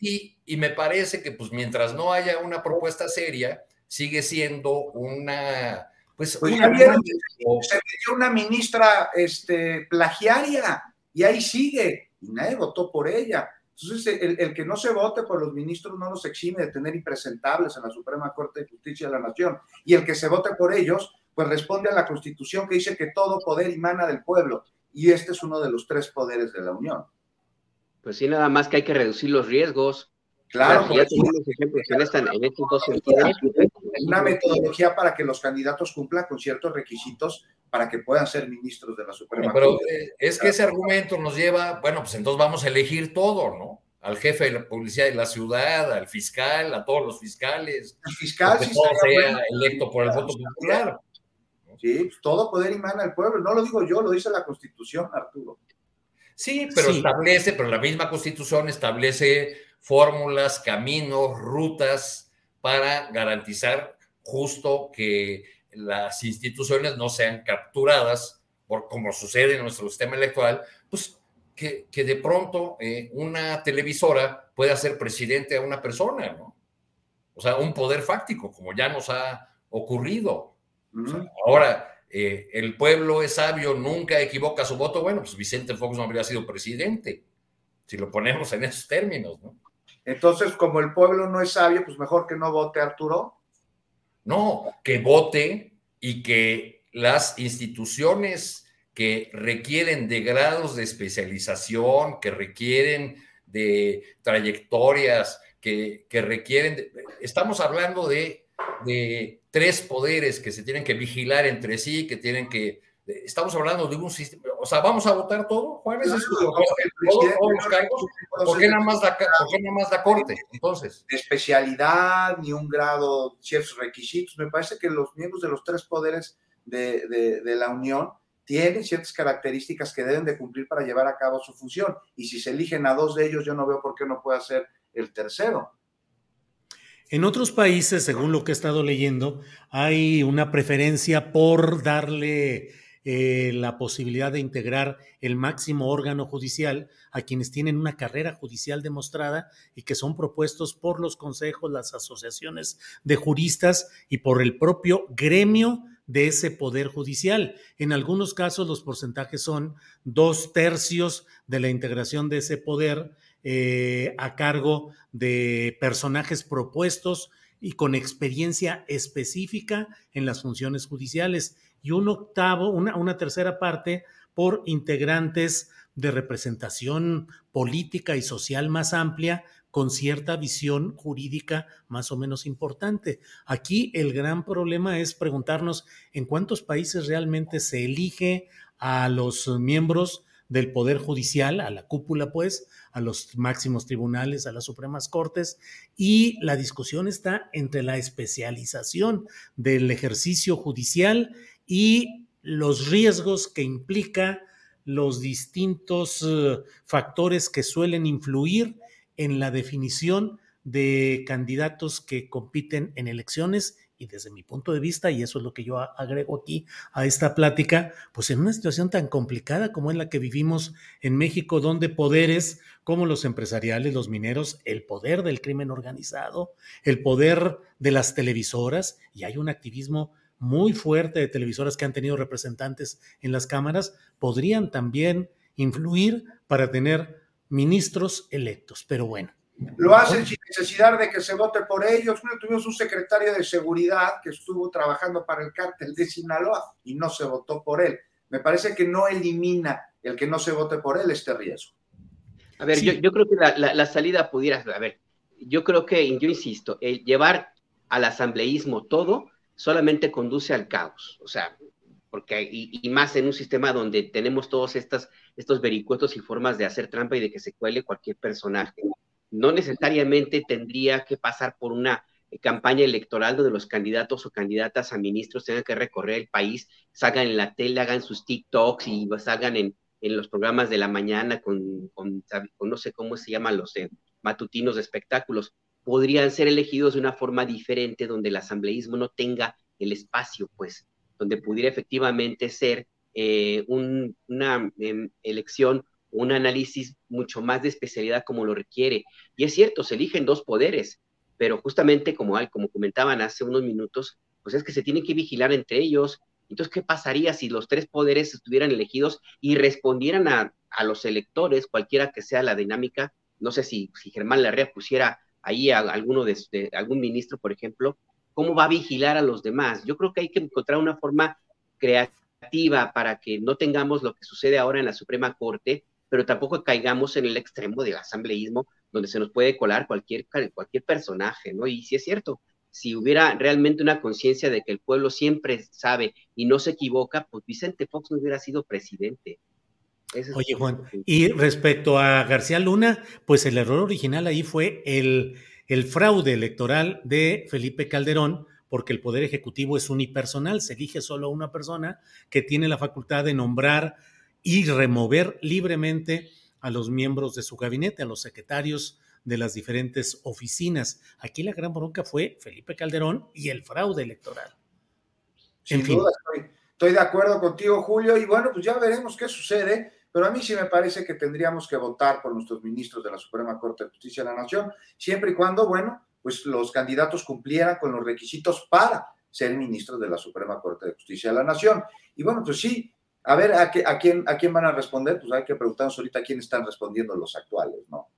y, y me parece que pues mientras no haya una propuesta seria, sigue siendo una pues, pues una, se metió una ministra este, plagiaria y ahí sigue y nadie votó por ella. Entonces, el, que no se vote por los ministros no los exime de tener impresentables en la Suprema Corte de Justicia de la Nación. Y el que se vote por ellos, pues responde a la Constitución que dice que todo poder emana del pueblo. Y este es uno de los tres poderes de la Unión. Pues sí, nada más que hay que reducir los riesgos. Claro, ya tenemos ejemplos en, estos dos sentidos. Una metodología para que los candidatos cumplan con ciertos requisitos para que puedan ser ministros de la Suprema Corte. Pero eh, es que ese argumento nos lleva, bueno, pues entonces vamos a elegir todo, ¿no? Al jefe de la policía de la ciudad, al fiscal, a todos los fiscales. El fiscal, que todo sea electo por el voto popular. Sí, pues todo poder emana del pueblo. No lo digo yo, lo dice la Constitución, Arturo. Sí, pero establece, pero la misma Constitución establece fórmulas, caminos, rutas para garantizar justo que las instituciones no sean capturadas por como sucede en nuestro sistema electoral, pues que, de pronto eh, una televisora pueda ser presidente a una persona, ¿no? O sea, un poder fáctico, como ya nos ha ocurrido. Ahora, eh, el pueblo es sabio, nunca equivoca su voto. Bueno, pues Vicente Fox no habría sido presidente, si lo ponemos en esos términos, ¿no? Entonces, como el pueblo no es sabio, pues mejor que no vote Arturo. No, que vote y que las instituciones que requieren de grados de especialización, que requieren de trayectorias, que, requieren... estamos hablando de, de tres poderes que se tienen que vigilar entre sí, que tienen que estamos hablando de un sistema, o sea, vamos a votar todo, Juan, ¿Es todos los cargos, ¿por qué, nada más da, nada más da corte? Entonces. De especialidad, ni un grado, ciertos requisitos. Me parece que los miembros de los tres poderes de, de, la Unión tienen ciertas características que deben de cumplir para llevar a cabo su función. Y si se eligen a dos de ellos, yo no veo por qué no pueda ser el tercero. En otros países, según lo que he estado leyendo, hay una preferencia por darle eh, la posibilidad de integrar el máximo órgano judicial a quienes tienen una carrera judicial demostrada y que son propuestos por los consejos, las asociaciones de juristas y por el propio gremio de ese poder judicial. En algunos casos los porcentajes son dos tercios de la integración de ese poder eh, a cargo de personajes propuestos y con experiencia específica en las funciones judiciales y un octavo, una, una tercera parte por integrantes de representación política y social más amplia con cierta visión jurídica más o menos importante. Aquí el gran problema es preguntarnos en cuántos países realmente se elige a los miembros del Poder Judicial, a la cúpula, pues, a los máximos tribunales, a las Supremas Cortes, y la discusión está entre la especialización del ejercicio judicial y los riesgos que implica los distintos eh, factores que suelen influir en la definición de candidatos que compiten en elecciones y desde mi punto de vista, y eso es lo que yo agrego aquí a esta plática, pues en una situación tan complicada como en la que vivimos en México, donde poderes como los empresariales, los mineros, el poder del crimen organizado, el poder de las televisoras, y hay un activismo muy fuerte de televisoras que han tenido representantes en las cámaras, podrían también influir para tener ministros electos. Pero bueno. Lo hacen sin necesidad de que se vote por ellos. tuvimos un secretario de seguridad que estuvo trabajando para el cártel de Sinaloa y no se votó por él. Me parece que no elimina el que no se vote por él este riesgo. A ver, yo, creo que la, salida pudiera, a ver, yo creo que, yo insisto, el llevar al asambleísmo todo solamente conduce al caos. O sea, porque y, más en un sistema donde tenemos todos estas, estos vericuetos y formas de hacer trampa y de que se cuele cualquier personaje. No necesariamente tendría que pasar por una campaña electoral donde los candidatos o candidatas a ministros tengan que recorrer el país, salgan en la tele, hagan sus TikToks y salgan en, en los programas de la mañana con, con, no sé cómo se llaman los eh, matutinos de espectáculos podrían ser elegidos de una forma diferente donde el asambleísmo no tenga el espacio, pues, donde pudiera efectivamente ser eh, una em, elección, un análisis mucho más de especialidad como lo requiere. Y es cierto, se eligen dos poderes, pero justamente como, como comentaban hace unos minutos, pues es que se tienen que vigilar entre ellos. Entonces, ¿qué pasaría si los tres poderes estuvieran elegidos y respondieran a, a los electores, cualquiera que sea la dinámica no sé si, si Germán Larrea pusiera ahí a alguno de, algún ministro, por ejemplo, ¿cómo va a vigilar a los demás? Yo creo que hay que encontrar una forma creativa para que no tengamos lo que sucede ahora en la Suprema Corte, pero tampoco caigamos en el extremo del asambleísmo, donde se nos puede colar cualquier, cualquier personaje, ¿no? Y si es cierto, si hubiera realmente una conciencia de que el pueblo siempre sabe y no se equivoca, pues Vicente Fox no hubiera sido presidente. Oye, Juan, y respecto a García Luna, pues el error original ahí fue el, el fraude electoral de Felipe Calderón, porque el Poder Ejecutivo es unipersonal, se elige solo a una persona que tiene la facultad de nombrar y remover libremente a los miembros de su gabinete, a los secretarios de las diferentes oficinas. Aquí la gran bronca fue Felipe Calderón y el fraude electoral. Sin duda, estoy, estoy, de acuerdo contigo, Julio, y bueno, pues ya veremos qué sucede, pero a mí sí me parece que tendríamos que votar por nuestros ministros de la Suprema Corte de Justicia de la Nación, siempre y cuando, bueno, pues los candidatos cumplieran con los requisitos para ser ministros de la Suprema Corte de Justicia de la Nación. Y bueno, pues sí, a ver a, quién, a quién van a responder, pues hay que preguntarnos ahorita a quién están respondiendo los actuales, ¿no?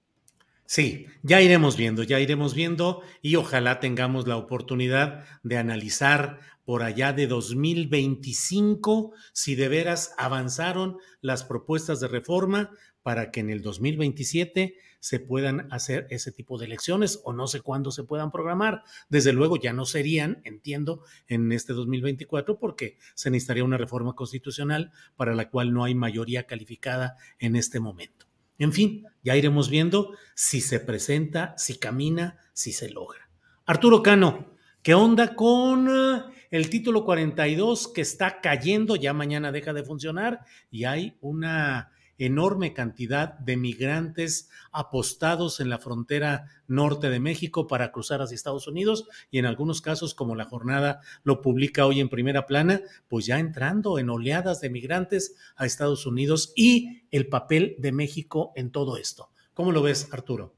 Sí, ya iremos viendo, ya iremos viendo y ojalá tengamos la oportunidad de analizar por allá de 2025 si de veras avanzaron las propuestas de reforma para que en el 2027 se puedan hacer ese tipo de elecciones o no sé cuándo se puedan programar. Desde luego ya no serían, entiendo, en este 2024 porque se necesitaría una reforma constitucional para la cual no hay mayoría calificada en este momento. En fin, ya iremos viendo si se presenta, si camina, si se logra. Arturo Cano, ¿qué onda con eh, el título 42 que está cayendo? Ya mañana deja de funcionar y hay una enorme cantidad de migrantes apostados en la frontera norte de México para cruzar hacia Estados Unidos y en algunos casos, como la jornada lo publica hoy en primera plana, pues ya entrando en oleadas de migrantes a Estados Unidos y el papel de México en todo esto. ¿Cómo lo ves, Arturo?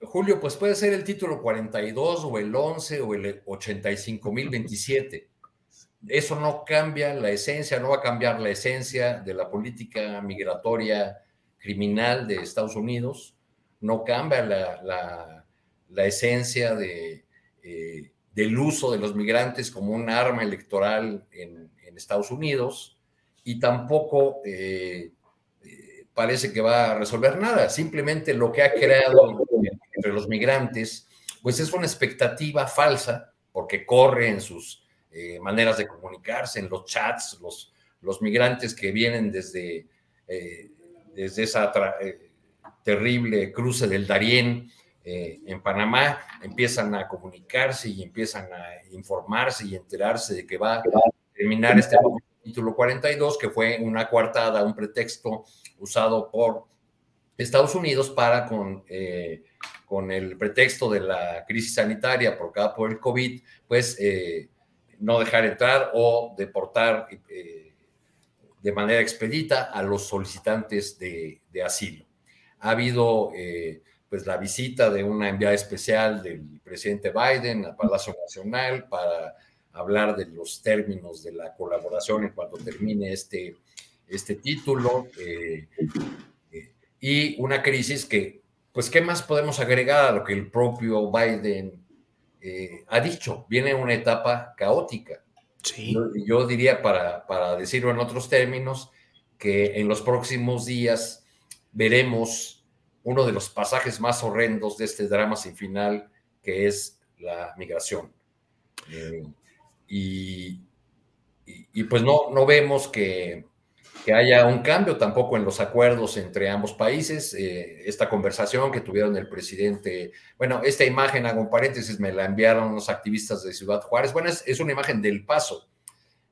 Julio, pues puede ser el título 42 o el 11 o el 85.027 eso no cambia la esencia, no va a cambiar la esencia de la política migratoria criminal de Estados Unidos, no cambia la, esencia de, eh, del uso de los migrantes como un arma electoral en, Estados Unidos y tampoco eh, eh, parece que va a resolver nada. Simplemente lo que ha creado entre los migrantes, pues es una expectativa falsa, porque corre en sus eh, maneras de comunicarse, en los chats, los, los migrantes que vienen desde, eh, desde esa eh, terrible cruce del Darién en Panamá, empiezan a comunicarse y empiezan a informarse y enterarse de que va a terminar este título 42, que fue una coartada, un pretexto usado por Estados Unidos para con con el pretexto de la crisis sanitaria provocada por el COVID, pues no dejar entrar o deportar eh, de manera expedita a los solicitantes de, asilo. Ha habido eh, pues la visita de una enviada especial del presidente Biden al Palacio Nacional para hablar de los términos de la colaboración en cuanto termine este, este título eh, y una crisis que, pues, ¿qué más podemos agregar a lo que el propio Biden eh, ha dicho, viene una etapa caótica. Sí. Yo, diría, para, para decirlo en otros términos, que en los próximos días veremos uno de los pasajes más horrendos de este drama sin final, que es la migración. Eh, y, y, pues no, no vemos que, que haya un cambio tampoco en los acuerdos entre ambos países. Eh, esta conversación que tuvieron el presidente, bueno, esta imagen, hago un paréntesis, me la enviaron unos activistas de Ciudad Juárez. Bueno, es, una imagen del paso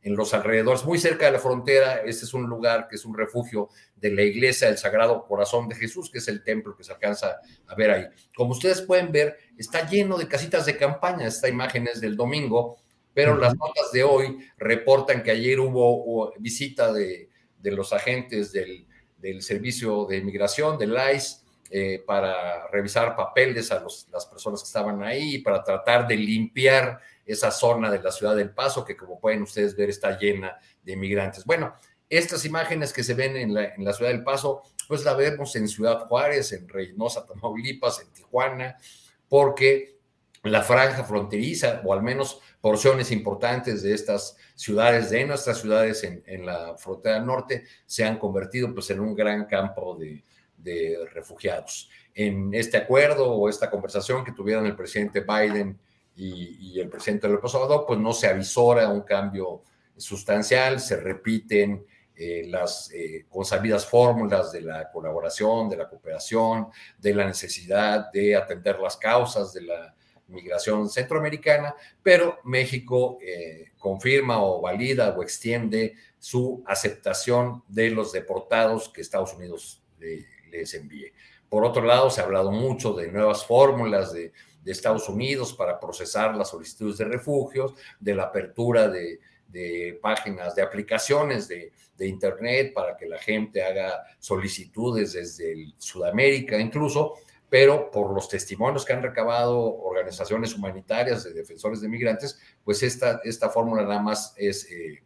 en los alrededores, muy cerca de la frontera. Este es un lugar que es un refugio de la iglesia del Sagrado Corazón de Jesús, que es el templo que se alcanza a ver ahí. Como ustedes pueden ver, está lleno de casitas de campaña. Esta imagen es del domingo, pero las notas de hoy reportan que ayer hubo visita de de los agentes del, Servicio de Inmigración, del ICE, eh, para revisar papeles a las personas que estaban ahí, para tratar de limpiar esa zona de la ciudad del Paso, que como pueden ustedes ver está llena de inmigrantes. Bueno, estas imágenes que se ven en la, ciudad del Paso después la vemos en Ciudad Juárez, en Reynosa, Tamaulipas, en Tijuana, porque la franja fronteriza, o al menos porciones importantes de estas ciudades, de nuestras ciudades en, la frontera norte, se han convertido pues, en un gran campo de, refugiados. En este acuerdo o esta conversación que tuvieron el presidente Biden y, el presidente López Obrador, pues no se avisora un cambio sustancial, se repiten eh, las eh, consabidas fórmulas de la colaboración, de la cooperación, de la necesidad de atender las causas de la migración centroamericana, pero México eh, confirma o valida o extiende su aceptación de los deportados que Estados Unidos les envíe. Por otro lado, se ha hablado mucho de nuevas fórmulas de, Estados Unidos para procesar las solicitudes de refugios, de la apertura de, páginas, de aplicaciones de, Internet para que la gente haga solicitudes desde Sudamérica incluso, pero por los testimonios que han recabado organizaciones humanitarias de defensores de migrantes, pues esta, esta fórmula nada más es eh,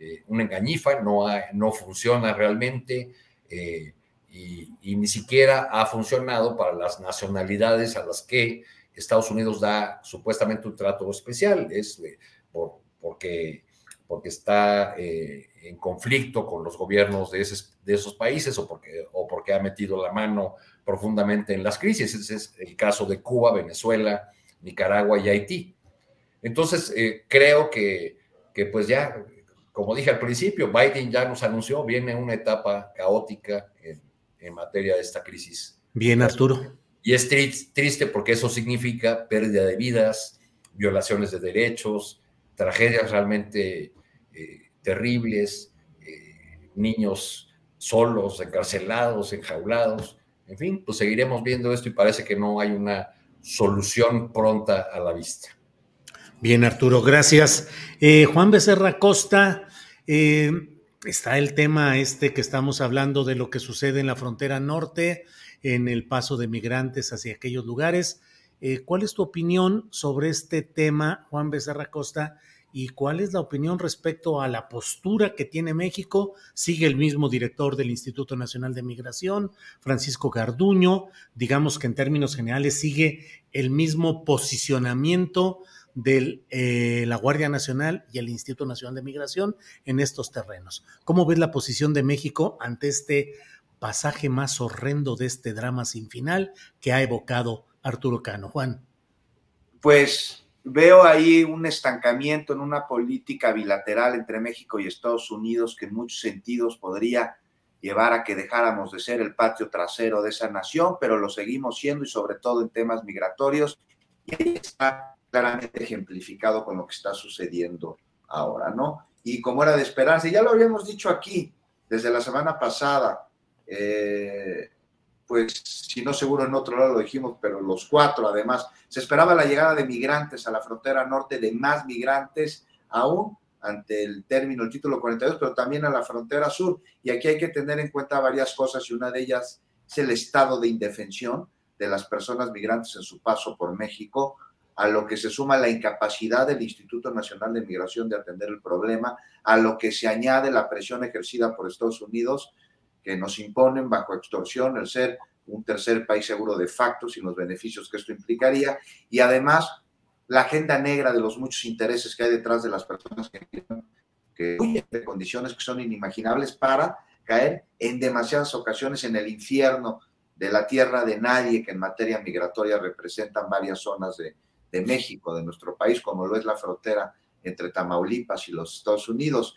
eh, una engañifa, no, no funciona realmente eh, y, ni siquiera ha funcionado para las nacionalidades a las que Estados Unidos da supuestamente un trato especial, es por, porque, porque está en conflicto con los gobiernos de, de esos países o porque, o porque ha metido la mano profundamente en las crisis. Ese es el caso de Cuba, Venezuela, Nicaragua y Haití. Entonces, eh, creo que, que, pues ya, como dije al principio, Biden ya nos anunció, viene una etapa caótica en, en materia de esta crisis. Bien, Arturo. Y es triste porque eso significa pérdida de vidas, violaciones de derechos, tragedias realmente eh, terribles, eh, niños solos, encarcelados, enjaulados. En fin, pues seguiremos viendo esto y parece que no hay una solución pronta a la vista. Bien, Arturo, gracias. Eh, Juan Becerra Costa, eh, está el tema este que estamos hablando de lo que sucede en la frontera norte, en el paso de migrantes hacia aquellos lugares. Eh, ¿Cuál es tu opinión sobre este tema, Juan Becerra Costa? Y cuál es la opinión respecto a la postura que tiene México. Sigue el mismo director del Instituto Nacional de Migración, Francisco Garduño, digamos que en términos generales sigue el mismo posicionamiento de eh, la Guardia Nacional y el Instituto Nacional de Migración en estos terrenos. ¿Cómo ves la posición de México ante este pasaje más horrendo de este drama sin final que ha evocado Arturo Cano? Juan. Pues veo ahí un estancamiento en una política bilateral entre México y Estados Unidos que en muchos sentidos podría llevar a que dejáramos de ser el patio trasero de esa nación, pero lo seguimos siendo y sobre todo en temas migratorios. Y ahí está claramente ejemplificado con lo que está sucediendo ahora, ¿no? Y como era de esperarse, ya lo habíamos dicho aquí desde la semana pasada, eh, pues si no seguro en otro lado lo dijimos, pero los cuatro además, se esperaba la llegada de migrantes a la frontera norte, de más migrantes aún ante el término, el título 42, pero también a la frontera sur. Y aquí hay que tener en cuenta varias cosas y una de ellas es el estado de indefensión de las personas migrantes en su paso por México, a lo que se suma la incapacidad del Instituto Nacional de Migración de atender el problema, a lo que se añade la presión ejercida por Estados Unidos que nos imponen bajo extorsión el ser un tercer país seguro de facto, sin los beneficios que esto implicaría, y además la agenda negra de los muchos intereses que hay detrás de las personas que, que huyen de condiciones que son inimaginables para caer en demasiadas ocasiones en el infierno de la tierra de nadie que en materia migratoria representan varias zonas de, de México, de nuestro país, como lo es la frontera entre Tamaulipas y los Estados Unidos.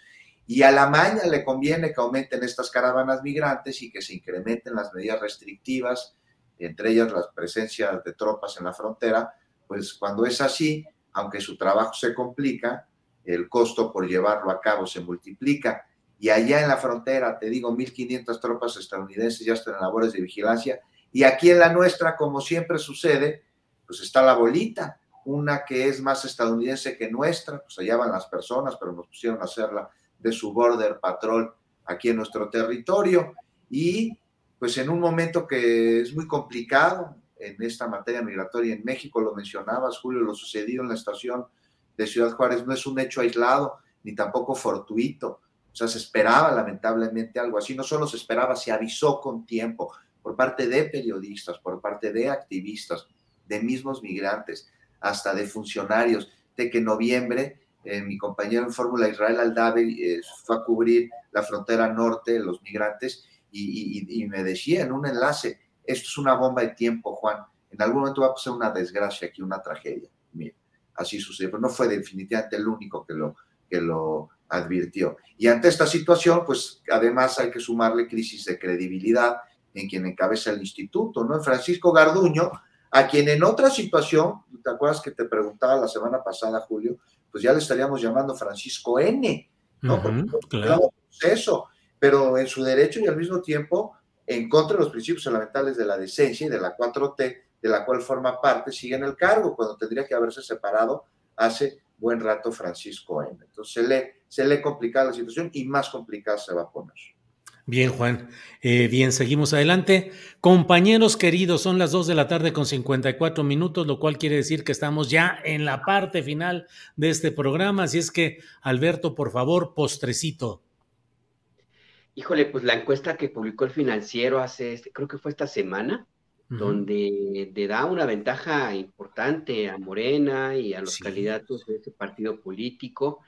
Y a la maña le conviene que aumenten estas caravanas migrantes y que se incrementen las medidas restrictivas, entre ellas la presencia de tropas en la frontera, pues cuando es así, aunque su trabajo se complica, el costo por llevarlo a cabo se multiplica. Y allá en la frontera, te digo, 1.500 tropas estadounidenses ya están en labores de vigilancia. Y aquí en la nuestra, como siempre sucede, pues está la bolita, una que es más estadounidense que nuestra, pues allá van las personas, pero nos pusieron a hacerla de su border patrol aquí en nuestro territorio y pues en un momento que es muy complicado en esta materia migratoria en México, lo mencionabas Julio, lo sucedido en la estación de Ciudad Juárez no es un hecho aislado ni tampoco fortuito. O sea, se esperaba lamentablemente algo así. No solo se esperaba, se avisó con tiempo por parte de periodistas, por parte de activistas, de mismos migrantes, hasta de funcionarios, de que en noviembre eh, mi compañero en Fórmula Israel Aldave eh, fue a cubrir la frontera norte, los migrantes, y, me decía en un enlace, esto es una bomba de tiempo, Juan, en algún momento va a pasar una desgracia aquí, una tragedia. Mira, así sucedió, pero no fue definitivamente el único que lo, que lo advirtió. Y ante esta situación, pues además hay que sumarle crisis de credibilidad en quien encabeza el instituto, ¿no? En Francisco Garduño, a quien en otra situación, ¿te acuerdas que te preguntaba la semana pasada, Julio? Pues ya le estaríamos llamando Francisco N, ¿no? claro. Eso, pero en su derecho y al mismo tiempo en contra de los principios fundamentales de la decencia y de la 4T, de la cual forma parte, sigue en el cargo, cuando tendría que haberse separado hace buen rato Francisco N. Entonces se le, se le complica la situación y más complicada se va a poner. Bien, Juan. Eh, bien, seguimos adelante. Compañeros queridos, son las 2 de la tarde con 54 minutos, lo cual quiere decir que estamos ya en la parte final de este programa. Así es que, Alberto, por favor, postrecito. Híjole, pues la encuesta que publicó el financiero hace, este, creo que fue esta semana, donde le da una ventaja importante a Morena y a los candidatos de ese partido político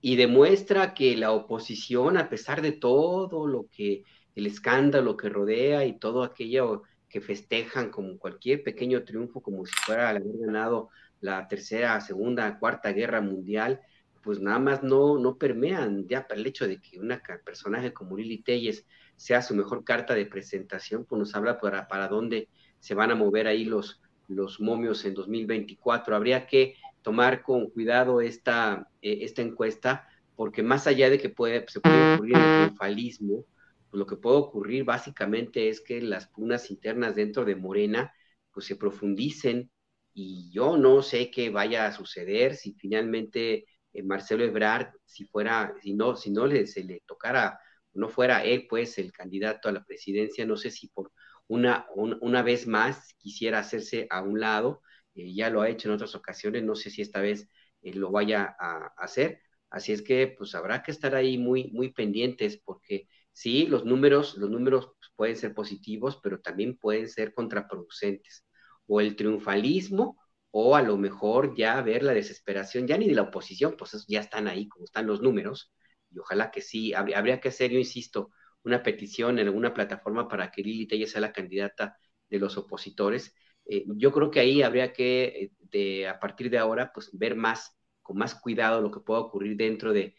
y demuestra que la oposición, a pesar de todo lo que, el escándalo que rodea y todo aquello que festejan como cualquier pequeño triunfo, como si fuera haber ganado la tercera, segunda, cuarta guerra mundial, pues nada más no, no permean ya el hecho de que un personaje como Lili Telles sea su mejor carta de presentación, pues nos habla para, para dónde se van a mover ahí los, los momios en 2024. Habría que tomar con cuidado esta, eh, esta encuesta, porque más allá de que puede, se puede ocurrir el triunfalismo, pues lo que puede ocurrir básicamente es que las pugnas internas dentro de Morena pues se profundicen. Y yo no sé qué vaya a suceder si finalmente eh, Marcelo Ebrard, si fuera, si no, si no le, se le tocara, no fuera él pues el candidato a la presidencia, no sé si por una, una vez más quisiera hacerse a un lado, eh, ya lo ha hecho en otras ocasiones, no sé si esta vez eh, lo vaya a, hacer, así es que pues habrá que estar ahí muy, muy pendientes porque sí, los números, los números pueden ser positivos, pero también pueden ser contraproducentes, o el triunfalismo, o a lo mejor ya ver la desesperación, ya ni de la oposición, pues ya están ahí como están los números, y ojalá que sí, habría, que hacer, yo insisto, una petición en alguna plataforma para que Lili Tella sea la candidata de los opositores. Eh, yo creo que ahí habría que, eh, a partir de ahora, pues ver más, con más cuidado lo que pueda ocurrir dentro de,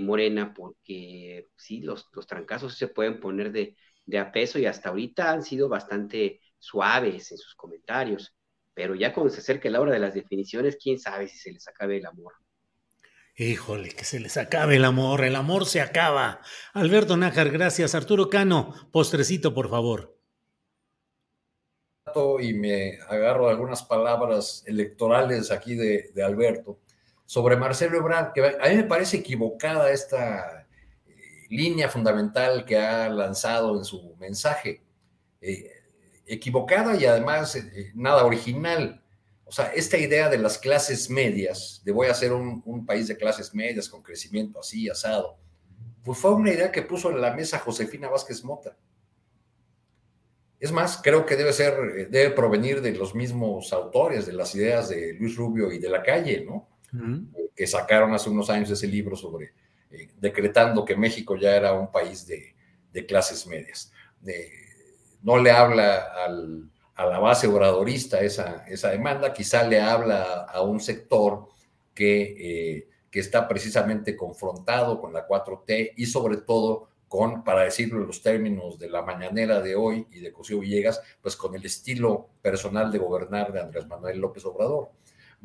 Morena, porque sí, los, los trancazos se pueden poner de, de a peso y hasta ahorita han sido bastante suaves en sus comentarios, pero ya cuando se acerque la hora de las definiciones, quién sabe si se les acabe el amor. Híjole, que se les acabe el amor, el amor se acaba. Alberto Nájar, gracias. Arturo Cano, postrecito, por favor. Y me agarro algunas palabras electorales aquí de, Alberto sobre Marcelo Ebrard, que a mí me parece equivocada esta eh, línea fundamental que ha lanzado en su mensaje. Eh, equivocada y además eh, nada original. O sea, esta idea de las clases medias, de voy a ser un, país de clases medias con crecimiento así, asado, pues fue una idea que puso en la mesa Josefina Vázquez Mota. Es más, creo que debe ser, debe provenir de los mismos autores, de las ideas de Luis Rubio y de la calle, ¿no? Que sacaron hace unos años ese libro sobre eh, decretando que México ya era un país de, clases medias. no le habla al, a la base obradorista esa, esa demanda, quizá le habla a un sector que, eh, que está precisamente confrontado con la 4T y sobre todo con, para decirlo en los términos de la mañanera de hoy y de Cosío Villegas, pues con el estilo personal de gobernar de Andrés Manuel López Obrador.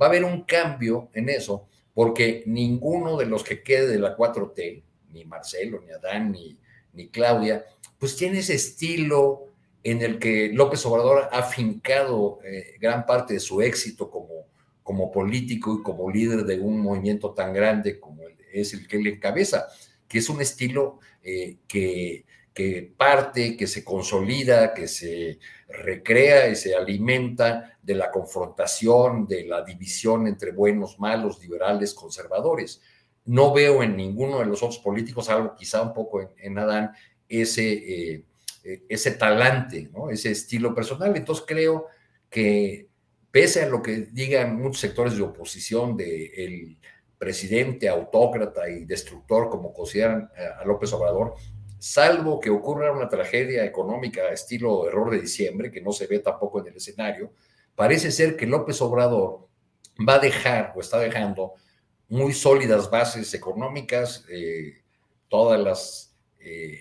Va a haber un cambio en eso, porque ninguno de los que quede de la 4T, ni Marcelo, ni Adán, ni, ni Claudia, pues tiene ese estilo en el que López Obrador ha fincado eh, gran parte de su éxito como, como político y como líder de un movimiento tan grande como es el que él encabeza, que es un estilo eh, que, que parte, que se consolida, que se recrea y se alimenta de la confrontación, de la división entre buenos, malos, liberales, conservadores. no veo en ninguno de los otros políticos, algo quizá un poco en, Adán, ese, eh, eh, ese talante, ese estilo personal. Entonces creo que pese a lo que digan muchos sectores de oposición del presidente autócrata y destructor, como consideran a López Obrador, salvo que ocurra una tragedia económica estilo error de diciembre, que no se ve tampoco en el escenario, parece ser que López Obrador va a dejar o está dejando muy sólidas bases económicas, eh, todas las, eh,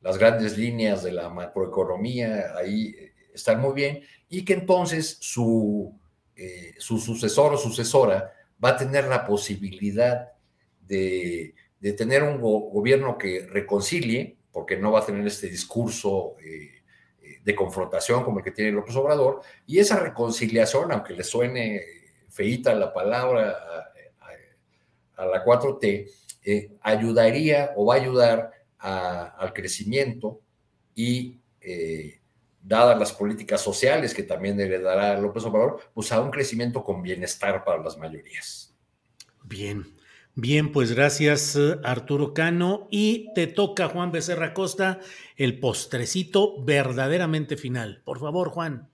las grandes líneas de la macroeconomía ahí están muy bien, y que entonces su, eh, su sucesor o sucesora va a tener la posibilidad de, de tener un gobierno que reconcilie, porque no va a tener este discurso eh, eh, de confrontación como el que tiene López Obrador, y esa reconciliación, aunque le suene feíta la palabra a, la 4T, eh, ayudaría o va a ayudar al crecimiento y, dadas las políticas sociales que también le dará López Obrador, pues a un crecimiento con bienestar para las mayorías. Bien. Bien, pues gracias Arturo Cano y te toca Juan Becerra Costa el postrecito verdaderamente final. Por favor, Juan.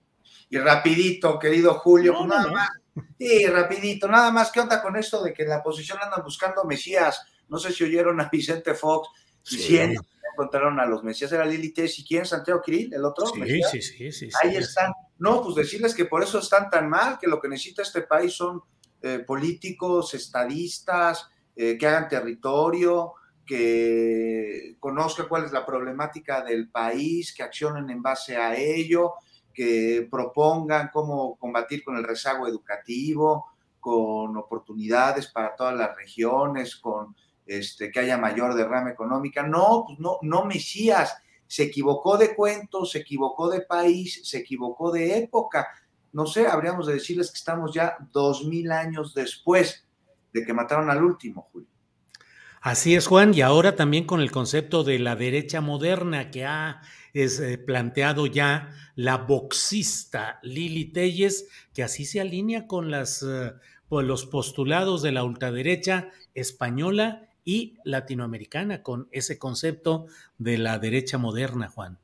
Y rapidito, querido Julio, pues nada más. Sí, rapidito, nada más. ¿Qué onda con esto de que en la posición andan buscando Mesías? No sé si oyeron a Vicente Fox diciendo que encontraron a los Mesías. Era Lili Tess y quién, Santiago Kirill, el otro. Sí, sí, sí, sí, Ahí están. No, pues decirles que por eso están tan mal, que lo que necesita este país son eh, políticos, estadistas, eh, que hagan territorio, que conozcan cuál es la problemática del país, que accionen en base a ello, que propongan cómo combatir con el rezago educativo, con oportunidades para todas las regiones, con este, que haya mayor derrama económica. No, pues no, no Mesías, se equivocó de cuentos, se equivocó de país, se equivocó de época no sé, habríamos de decirles que estamos ya dos mil años después de que mataron al último, Julio. Así es, Juan, y ahora también con el concepto de la derecha moderna que ha es, eh, planteado ya la boxista Lili Telles, que así se alinea con las, eh, pues, los postulados de la ultraderecha española y latinoamericana, con ese concepto de la derecha moderna, Juan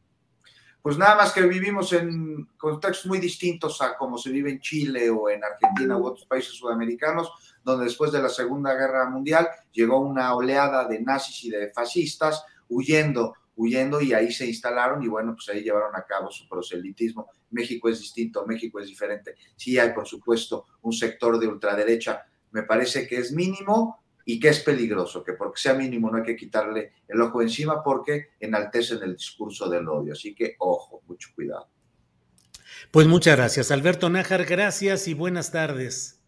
pues nada más que vivimos en contextos muy distintos a como se vive en Chile o en Argentina u otros países sudamericanos, donde después de la Segunda Guerra Mundial llegó una oleada de nazis y de fascistas huyendo, huyendo y ahí se instalaron y bueno, pues ahí llevaron a cabo su proselitismo. México es distinto, México es diferente. Sí hay, por supuesto, un sector de ultraderecha, me parece que es mínimo, y que es peligroso, que porque sea mínimo no hay que quitarle el ojo encima porque enaltecen el discurso del odio. Así que ojo, mucho cuidado. Pues muchas gracias, Alberto Nájar, gracias y buenas tardes.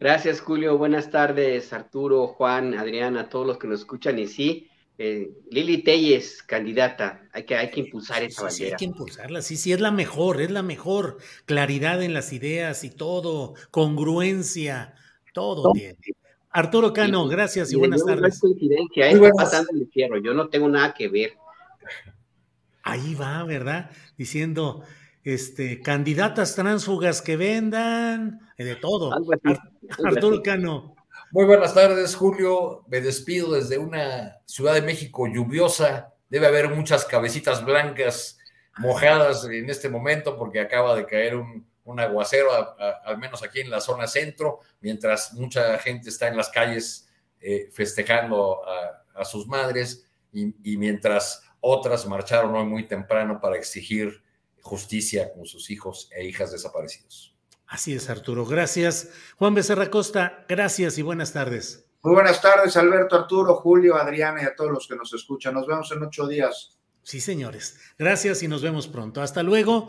Gracias, Julio, buenas tardes, Arturo, Juan, Adriana, todos los que nos escuchan y sí. Eh, Lili Telles, candidata, hay que, hay que impulsar esa bandera. Sí, hay que impulsarla, sí, sí, es la mejor, es la mejor. Claridad en las ideas y todo, congruencia, todo bien. Arturo Cano, gracias y, buenas tardes. No es coincidencia, es pasando el fierro, yo no tengo nada que ver. Ahí va, ¿verdad? Diciendo, este, candidatas tránsfugas que vendan, eh, de todo. Arturo Cano. Muy buenas tardes, Julio. Me despido desde una Ciudad de México lluviosa. Debe haber muchas cabecitas blancas mojadas en este momento porque acaba de caer un, un aguacero, al menos aquí en la zona centro, mientras mucha gente está en las calles eh, festejando a, sus madres y, mientras otras marcharon hoy muy temprano para exigir justicia con sus hijos e hijas desaparecidos. Así es, Arturo. Gracias. Juan Becerra Costa, gracias y buenas tardes. Muy buenas tardes, Alberto, Arturo, Julio, Adriana y a todos los que nos escuchan. Nos vemos en ocho días. Sí, señores. Gracias y nos vemos pronto. Hasta luego.